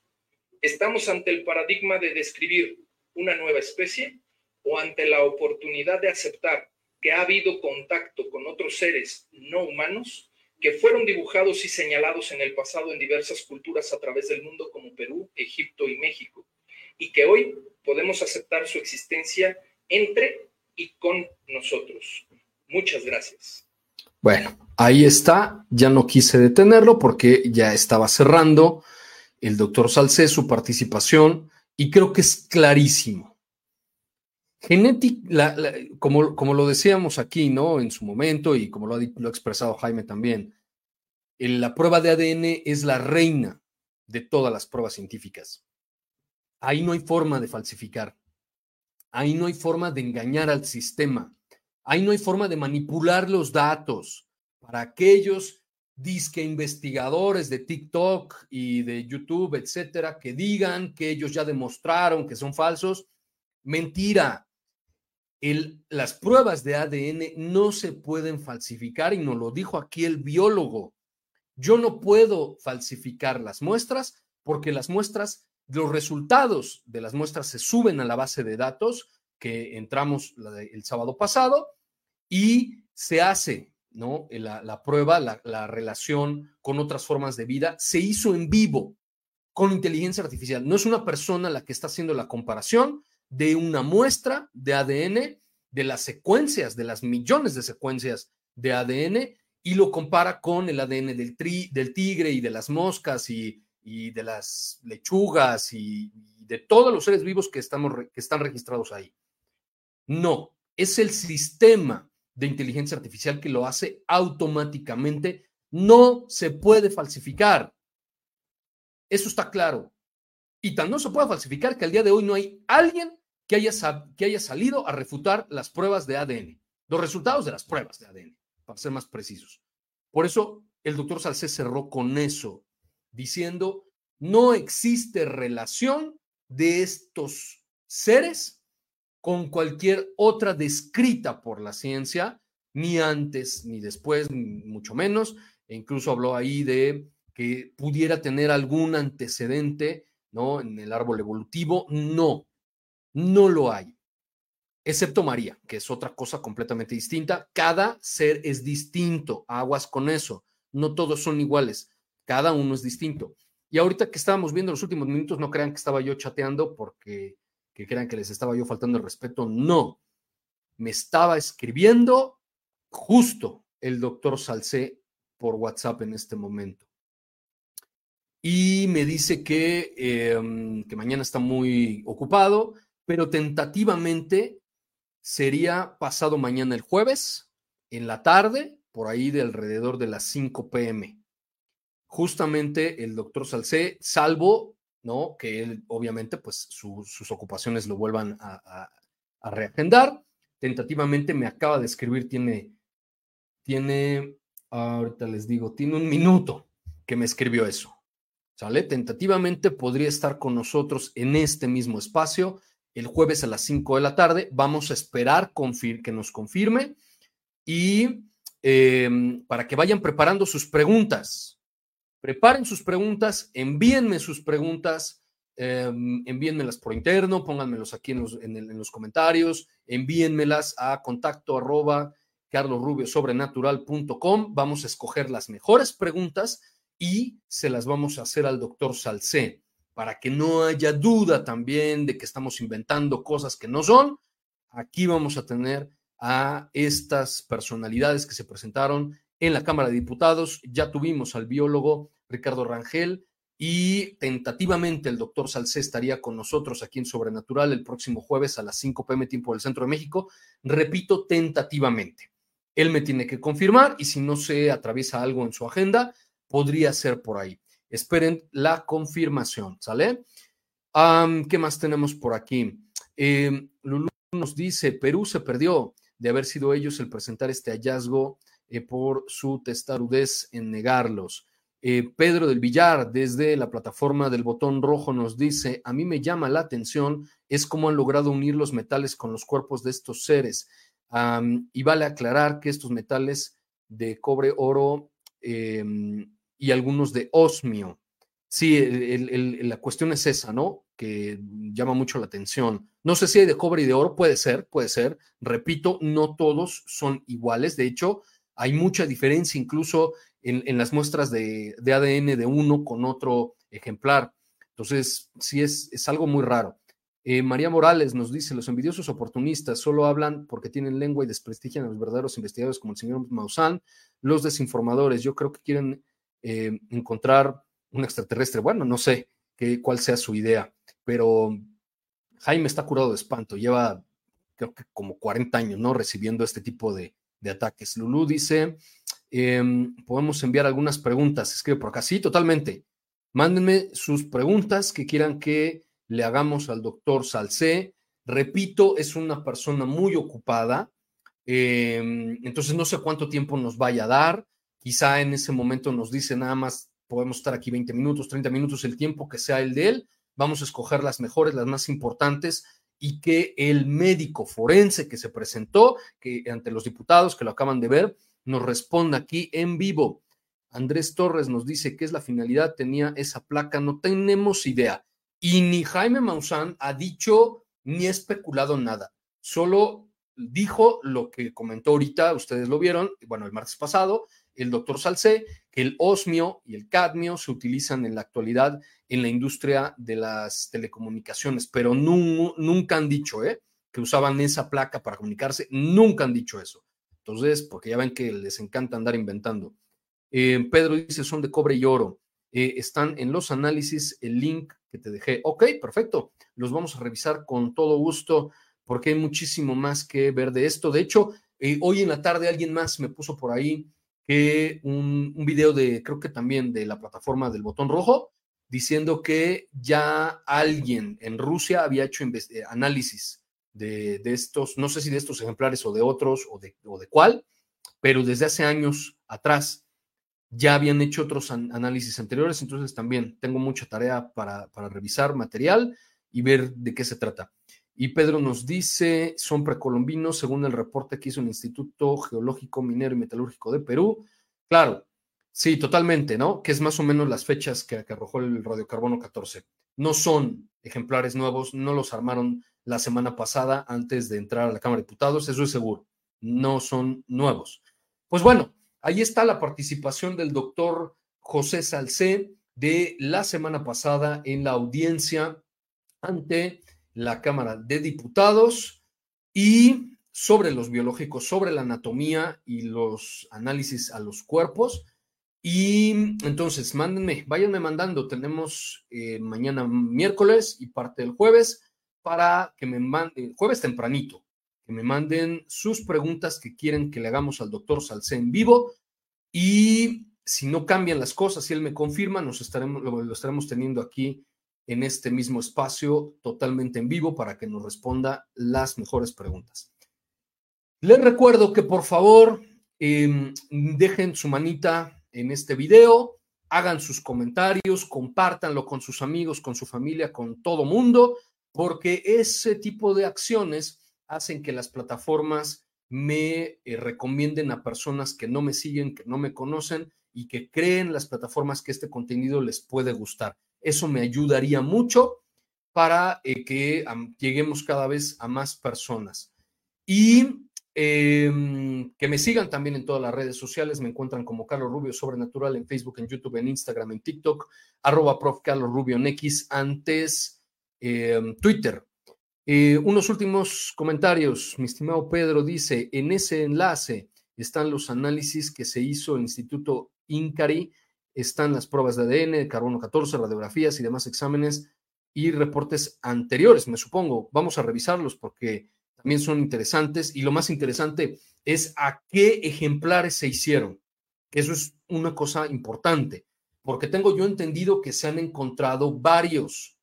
Speaker 2: ¿Estamos ante el paradigma de describir una nueva especie o ante la oportunidad de aceptar que ha habido contacto con otros seres no humanos que fueron dibujados y señalados en el pasado en diversas culturas a través del mundo como Perú, Egipto y México, y que hoy podemos aceptar su existencia entre y con nosotros. Muchas gracias.
Speaker 1: Bueno, ahí está. Ya no quise detenerlo porque ya estaba cerrando el doctor Salcé su participación y creo que es clarísimo. Genética, como, como, lo decíamos aquí, ¿no? En su momento y como lo ha, lo ha expresado Jaime también, la prueba de ADN es la reina de todas las pruebas científicas. Ahí no hay forma de falsificar. Ahí no hay forma de engañar al sistema. Ahí no hay forma de manipular los datos para aquellos disque investigadores de TikTok y de YouTube, etcétera, que digan que ellos ya demostraron que son falsos. Mentira. Las pruebas de ADN no se pueden falsificar y nos lo dijo aquí el biólogo. Yo no puedo falsificar las muestras porque las muestras, los resultados de las muestras se suben a la base de datos que entramos el sábado pasado y se hace ¿no? La, prueba, la, relación con otras formas de vida, se hizo en vivo con inteligencia artificial. No es una persona la que está haciendo la comparación de una muestra de ADN, de las secuencias, de las millones de secuencias de ADN, y lo compara con el ADN del, tri, del tigre y de las moscas y, y de las lechugas y, de todos los seres vivos que, estamos, que están registrados ahí. No, es el sistema de inteligencia artificial que lo hace automáticamente. No se puede falsificar. Eso está claro. Y tan no se puede falsificar que al día de hoy no hay alguien que haya, que haya salido a refutar las pruebas de ADN, los resultados de las pruebas de ADN, para ser más precisos. Por eso el doctor Salcé cerró con eso, diciendo, no existe relación de estos seres con cualquier otra descrita por la ciencia, ni antes ni después, mucho menos. E incluso habló ahí de que pudiera tener algún antecedente ¿no? en el árbol evolutivo. No, no lo hay. Excepto María, que es otra cosa completamente distinta. Cada ser es distinto. Aguas con eso. No todos son iguales. Cada uno es distinto. Y ahorita que estábamos viendo los últimos minutos, no crean que estaba yo chateando porque que crean que les estaba yo faltando el respeto, no. Me estaba escribiendo justo el doctor Salcé por WhatsApp en este momento. Y me dice que, em, que mañana está muy ocupado, pero tentativamente sería pasado mañana el jueves, en la tarde, por ahí de alrededor de las 5 pm. Justamente el doctor Salcé, salvo, ¿no? Que él, obviamente, pues sus ocupaciones lo vuelvan a, a, reagendar. Tentativamente me acaba de escribir, tiene, tiene, ahorita les digo, tiene un minuto que me escribió eso. ¿Sale? Tentativamente podría estar con nosotros en este mismo espacio el jueves a las 5 de la tarde. Vamos a esperar que nos confirme y em, para que vayan preparando sus preguntas. Preparen sus preguntas, envíenme sus preguntas, em, envíenmelas por interno, pónganmelos aquí en los, en, los comentarios, envíenmelas a contacto arroba carlosrubiosobrenatural.com. Vamos a escoger las mejores preguntas y se las vamos a hacer al doctor Salcé para que no haya duda también de que estamos inventando cosas que no son, aquí vamos a tener a estas personalidades que se presentaron en la Cámara de Diputados. Ya tuvimos al biólogo Ricardo Rangel y tentativamente el doctor Salcé estaría con nosotros aquí en Sobrenatural el próximo jueves a las 5 pm tiempo del Centro de México. Repito, tentativamente. Él me tiene que confirmar y si no se atraviesa algo en su agenda, podría ser por ahí. Esperen la confirmación, ¿sale? ¿Qué más tenemos por aquí? Eh, Lulu nos dice, Perú se perdió de haber sido ellos el presentar este hallazgo eh, por su testarudez en negarlos. Eh, Pedro del Villar, desde la plataforma del botón rojo, nos dice, a mí me llama la atención es cómo han logrado unir los metales con los cuerpos de estos seres. y vale aclarar que estos metales de cobre, oro, em, y algunos de osmio. Sí, la cuestión es esa, ¿no? Que llama mucho la atención. No sé si hay de cobre y de oro, puede ser, puede ser. Repito, no todos son iguales. De hecho, hay mucha diferencia incluso en, las muestras de, ADN de uno con otro ejemplar. Entonces, sí es, es algo muy raro. Eh, María Morales nos dice, los envidiosos oportunistas solo hablan porque tienen lengua y desprestigian a los verdaderos investigadores como el señor Maussan. Los desinformadores, yo creo que quieren eh, encontrar un extraterrestre. Bueno, no sé qué, cuál sea su idea, pero Jaime está curado de espanto, lleva creo que como 40 años, ¿no? Recibiendo este tipo de, ataques. Lulú dice, em, podemos enviar algunas preguntas, escribe por acá. Sí, totalmente. Mándenme sus preguntas que quieran que le hagamos al doctor Salcé. Repito, es una persona muy ocupada, em, entonces no sé cuánto tiempo nos vaya a dar. Quizá en ese momento nos dice nada más, podemos estar aquí 20 minutos, 30 minutos, el tiempo que sea el de él. Vamos a escoger las mejores, las más importantes y que el médico forense que se presentó que ante los diputados que lo acaban de ver nos responda aquí en vivo. Andrés Torres nos dice qué es la finalidad, tenía esa placa, no tenemos idea. Y ni Jaime Maussan ha dicho ni especulado nada, solo dijo lo que comentó ahorita, ustedes lo vieron, bueno, el martes pasado, el doctor Salcé, que el osmio y el cadmio se utilizan en la actualidad en la industria de las telecomunicaciones, pero nunca han dicho ¿eh? que usaban esa placa para comunicarse, nunca han dicho eso. Entonces, porque ya ven que les encanta andar inventando. Eh, Pedro dice, son de cobre y oro. Eh, están en los análisis, el link que te dejé. Ok, perfecto. Los vamos a revisar con todo gusto porque hay muchísimo más que ver de esto. De hecho, eh, hoy en la tarde alguien más me puso por ahí que un, video de, creo que también de la plataforma del botón rojo, diciendo que ya alguien en Rusia había hecho eh, análisis de, estos, no sé si de estos ejemplares o de otros o de, o de cuál, pero desde hace años atrás ya habían hecho otros análisis anteriores, entonces también tengo mucha tarea para, para revisar material y ver de qué se trata. Y Pedro nos dice, son precolombinos, según el reporte que hizo el Instituto Geológico, Minero y Metalúrgico de Perú. Claro, sí, totalmente, ¿no? Que es más o menos las fechas que, arrojó el radiocarbono 14. No son ejemplares nuevos, no los armaron la semana pasada antes de entrar a la Cámara de Diputados, eso es seguro. No son nuevos. Pues bueno, ahí está la participación del doctor José Salcé de la semana pasada en la audiencia ante la Cámara de Diputados y sobre los biológicos, sobre la anatomía y los análisis a los cuerpos. Y entonces, mándenme, váyanme mandando. Tenemos eh, mañana miércoles y parte del jueves para que me manden, jueves tempranito, que me manden sus preguntas que quieren que le hagamos al doctor Salcé en vivo. Y si no cambian las cosas, si él me confirma, nos estaremos, lo estaremos teniendo aquí en este mismo espacio totalmente en vivo para que nos responda las mejores preguntas. Les recuerdo que por favor em, dejen su manita en este video, hagan sus comentarios, compártanlo con sus amigos, con su familia, con todo mundo, porque ese tipo de acciones hacen que las plataformas me eh, recomienden a personas que no me siguen, que no me conocen y que creen las plataformas que este contenido les puede gustar. Eso me ayudaría mucho para eh, que lleguemos cada vez a más personas. Y em, que me sigan también en todas las redes sociales. Me encuentran como Carlos Rubio Sobrenatural en Facebook, en YouTube, en Instagram, en TikTok, arroba prof. Carlos Rubio en antes em, Twitter. Eh, unos últimos comentarios. Mi estimado Pedro dice, en ese enlace están los análisis que se hizo el Instituto INCARI están las pruebas de ADN, carbono 14, radiografías y demás exámenes y reportes anteriores, me supongo. Vamos a revisarlos porque también son interesantes y lo más interesante es a qué ejemplares se hicieron, eso es una cosa importante, porque tengo yo entendido que se han encontrado varios.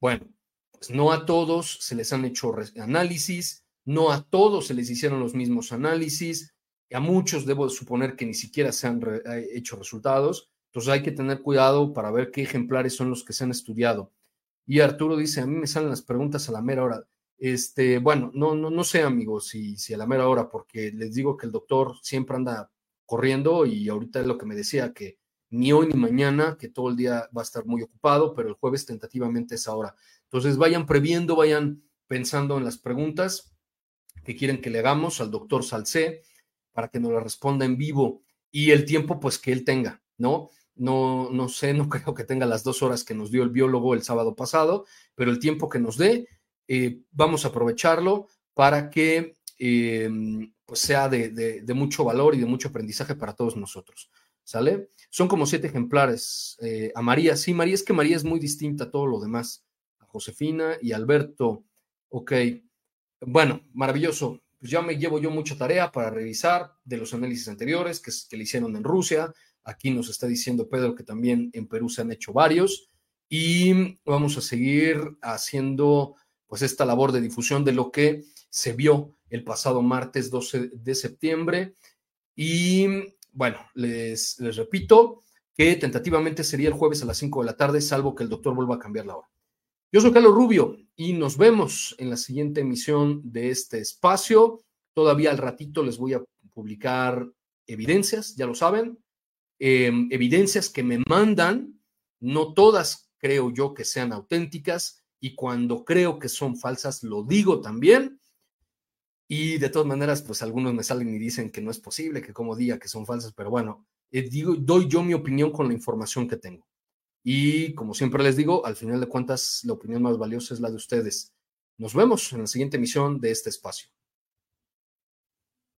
Speaker 1: Bueno, pues no a todos se les han hecho análisis, no a todos se les hicieron los mismos análisis, a muchos debo suponer que ni siquiera se han eh, hecho resultados. Entonces hay que tener cuidado para ver qué ejemplares son los que se han estudiado. Y Arturo dice, a mí me salen las preguntas a la mera hora. Este, bueno, no, no, no sé, amigos, si, si a la mera hora, porque les digo que el doctor siempre anda corriendo y ahorita es lo que me decía, que ni hoy ni mañana, que todo el día va a estar muy ocupado, pero el jueves tentativamente es ahora. Entonces vayan previendo, vayan pensando en las preguntas que quieren que le hagamos al doctor Salcé para que nos las responda en vivo y el tiempo pues que él tenga, ¿no? No, no sé, no creo que tenga las dos horas que nos dio el biólogo el sábado pasado, pero el tiempo que nos dé, eh, vamos a aprovecharlo para que eh, pues sea de, mucho valor y de mucho aprendizaje para todos nosotros. ¿Sale? Son como siete ejemplares. Eh, a María, sí, María, es que María es muy distinta a todo lo demás. A Josefina y Alberto. Ok. Bueno, maravilloso. Pues ya me llevo yo mucha tarea para revisar de los análisis anteriores que, que le hicieron en Rusia, Aquí nos está diciendo Pedro que también en Perú se han hecho varios y vamos a seguir haciendo pues esta labor de difusión de lo que se vio el pasado martes 12 de septiembre. Y bueno, les, les repito que tentativamente sería el jueves a las 5 de la tarde, salvo que el doctor vuelva a cambiar la hora. Yo soy Carlos Rubio y nos vemos en la siguiente emisión de este espacio. Todavía al ratito les voy a publicar evidencias, ya lo saben, Em, evidencias que me mandan, no todas creo yo que sean auténticas y cuando creo que son falsas lo digo también. Y de todas maneras, pues algunos me salen y dicen que no es posible, que como diga que son falsas, pero bueno, eh, digo, doy yo mi opinión con la información que tengo. Y como siempre les digo, al final de cuentas, la opinión más valiosa es la de ustedes. Nos vemos en la siguiente emisión de este espacio.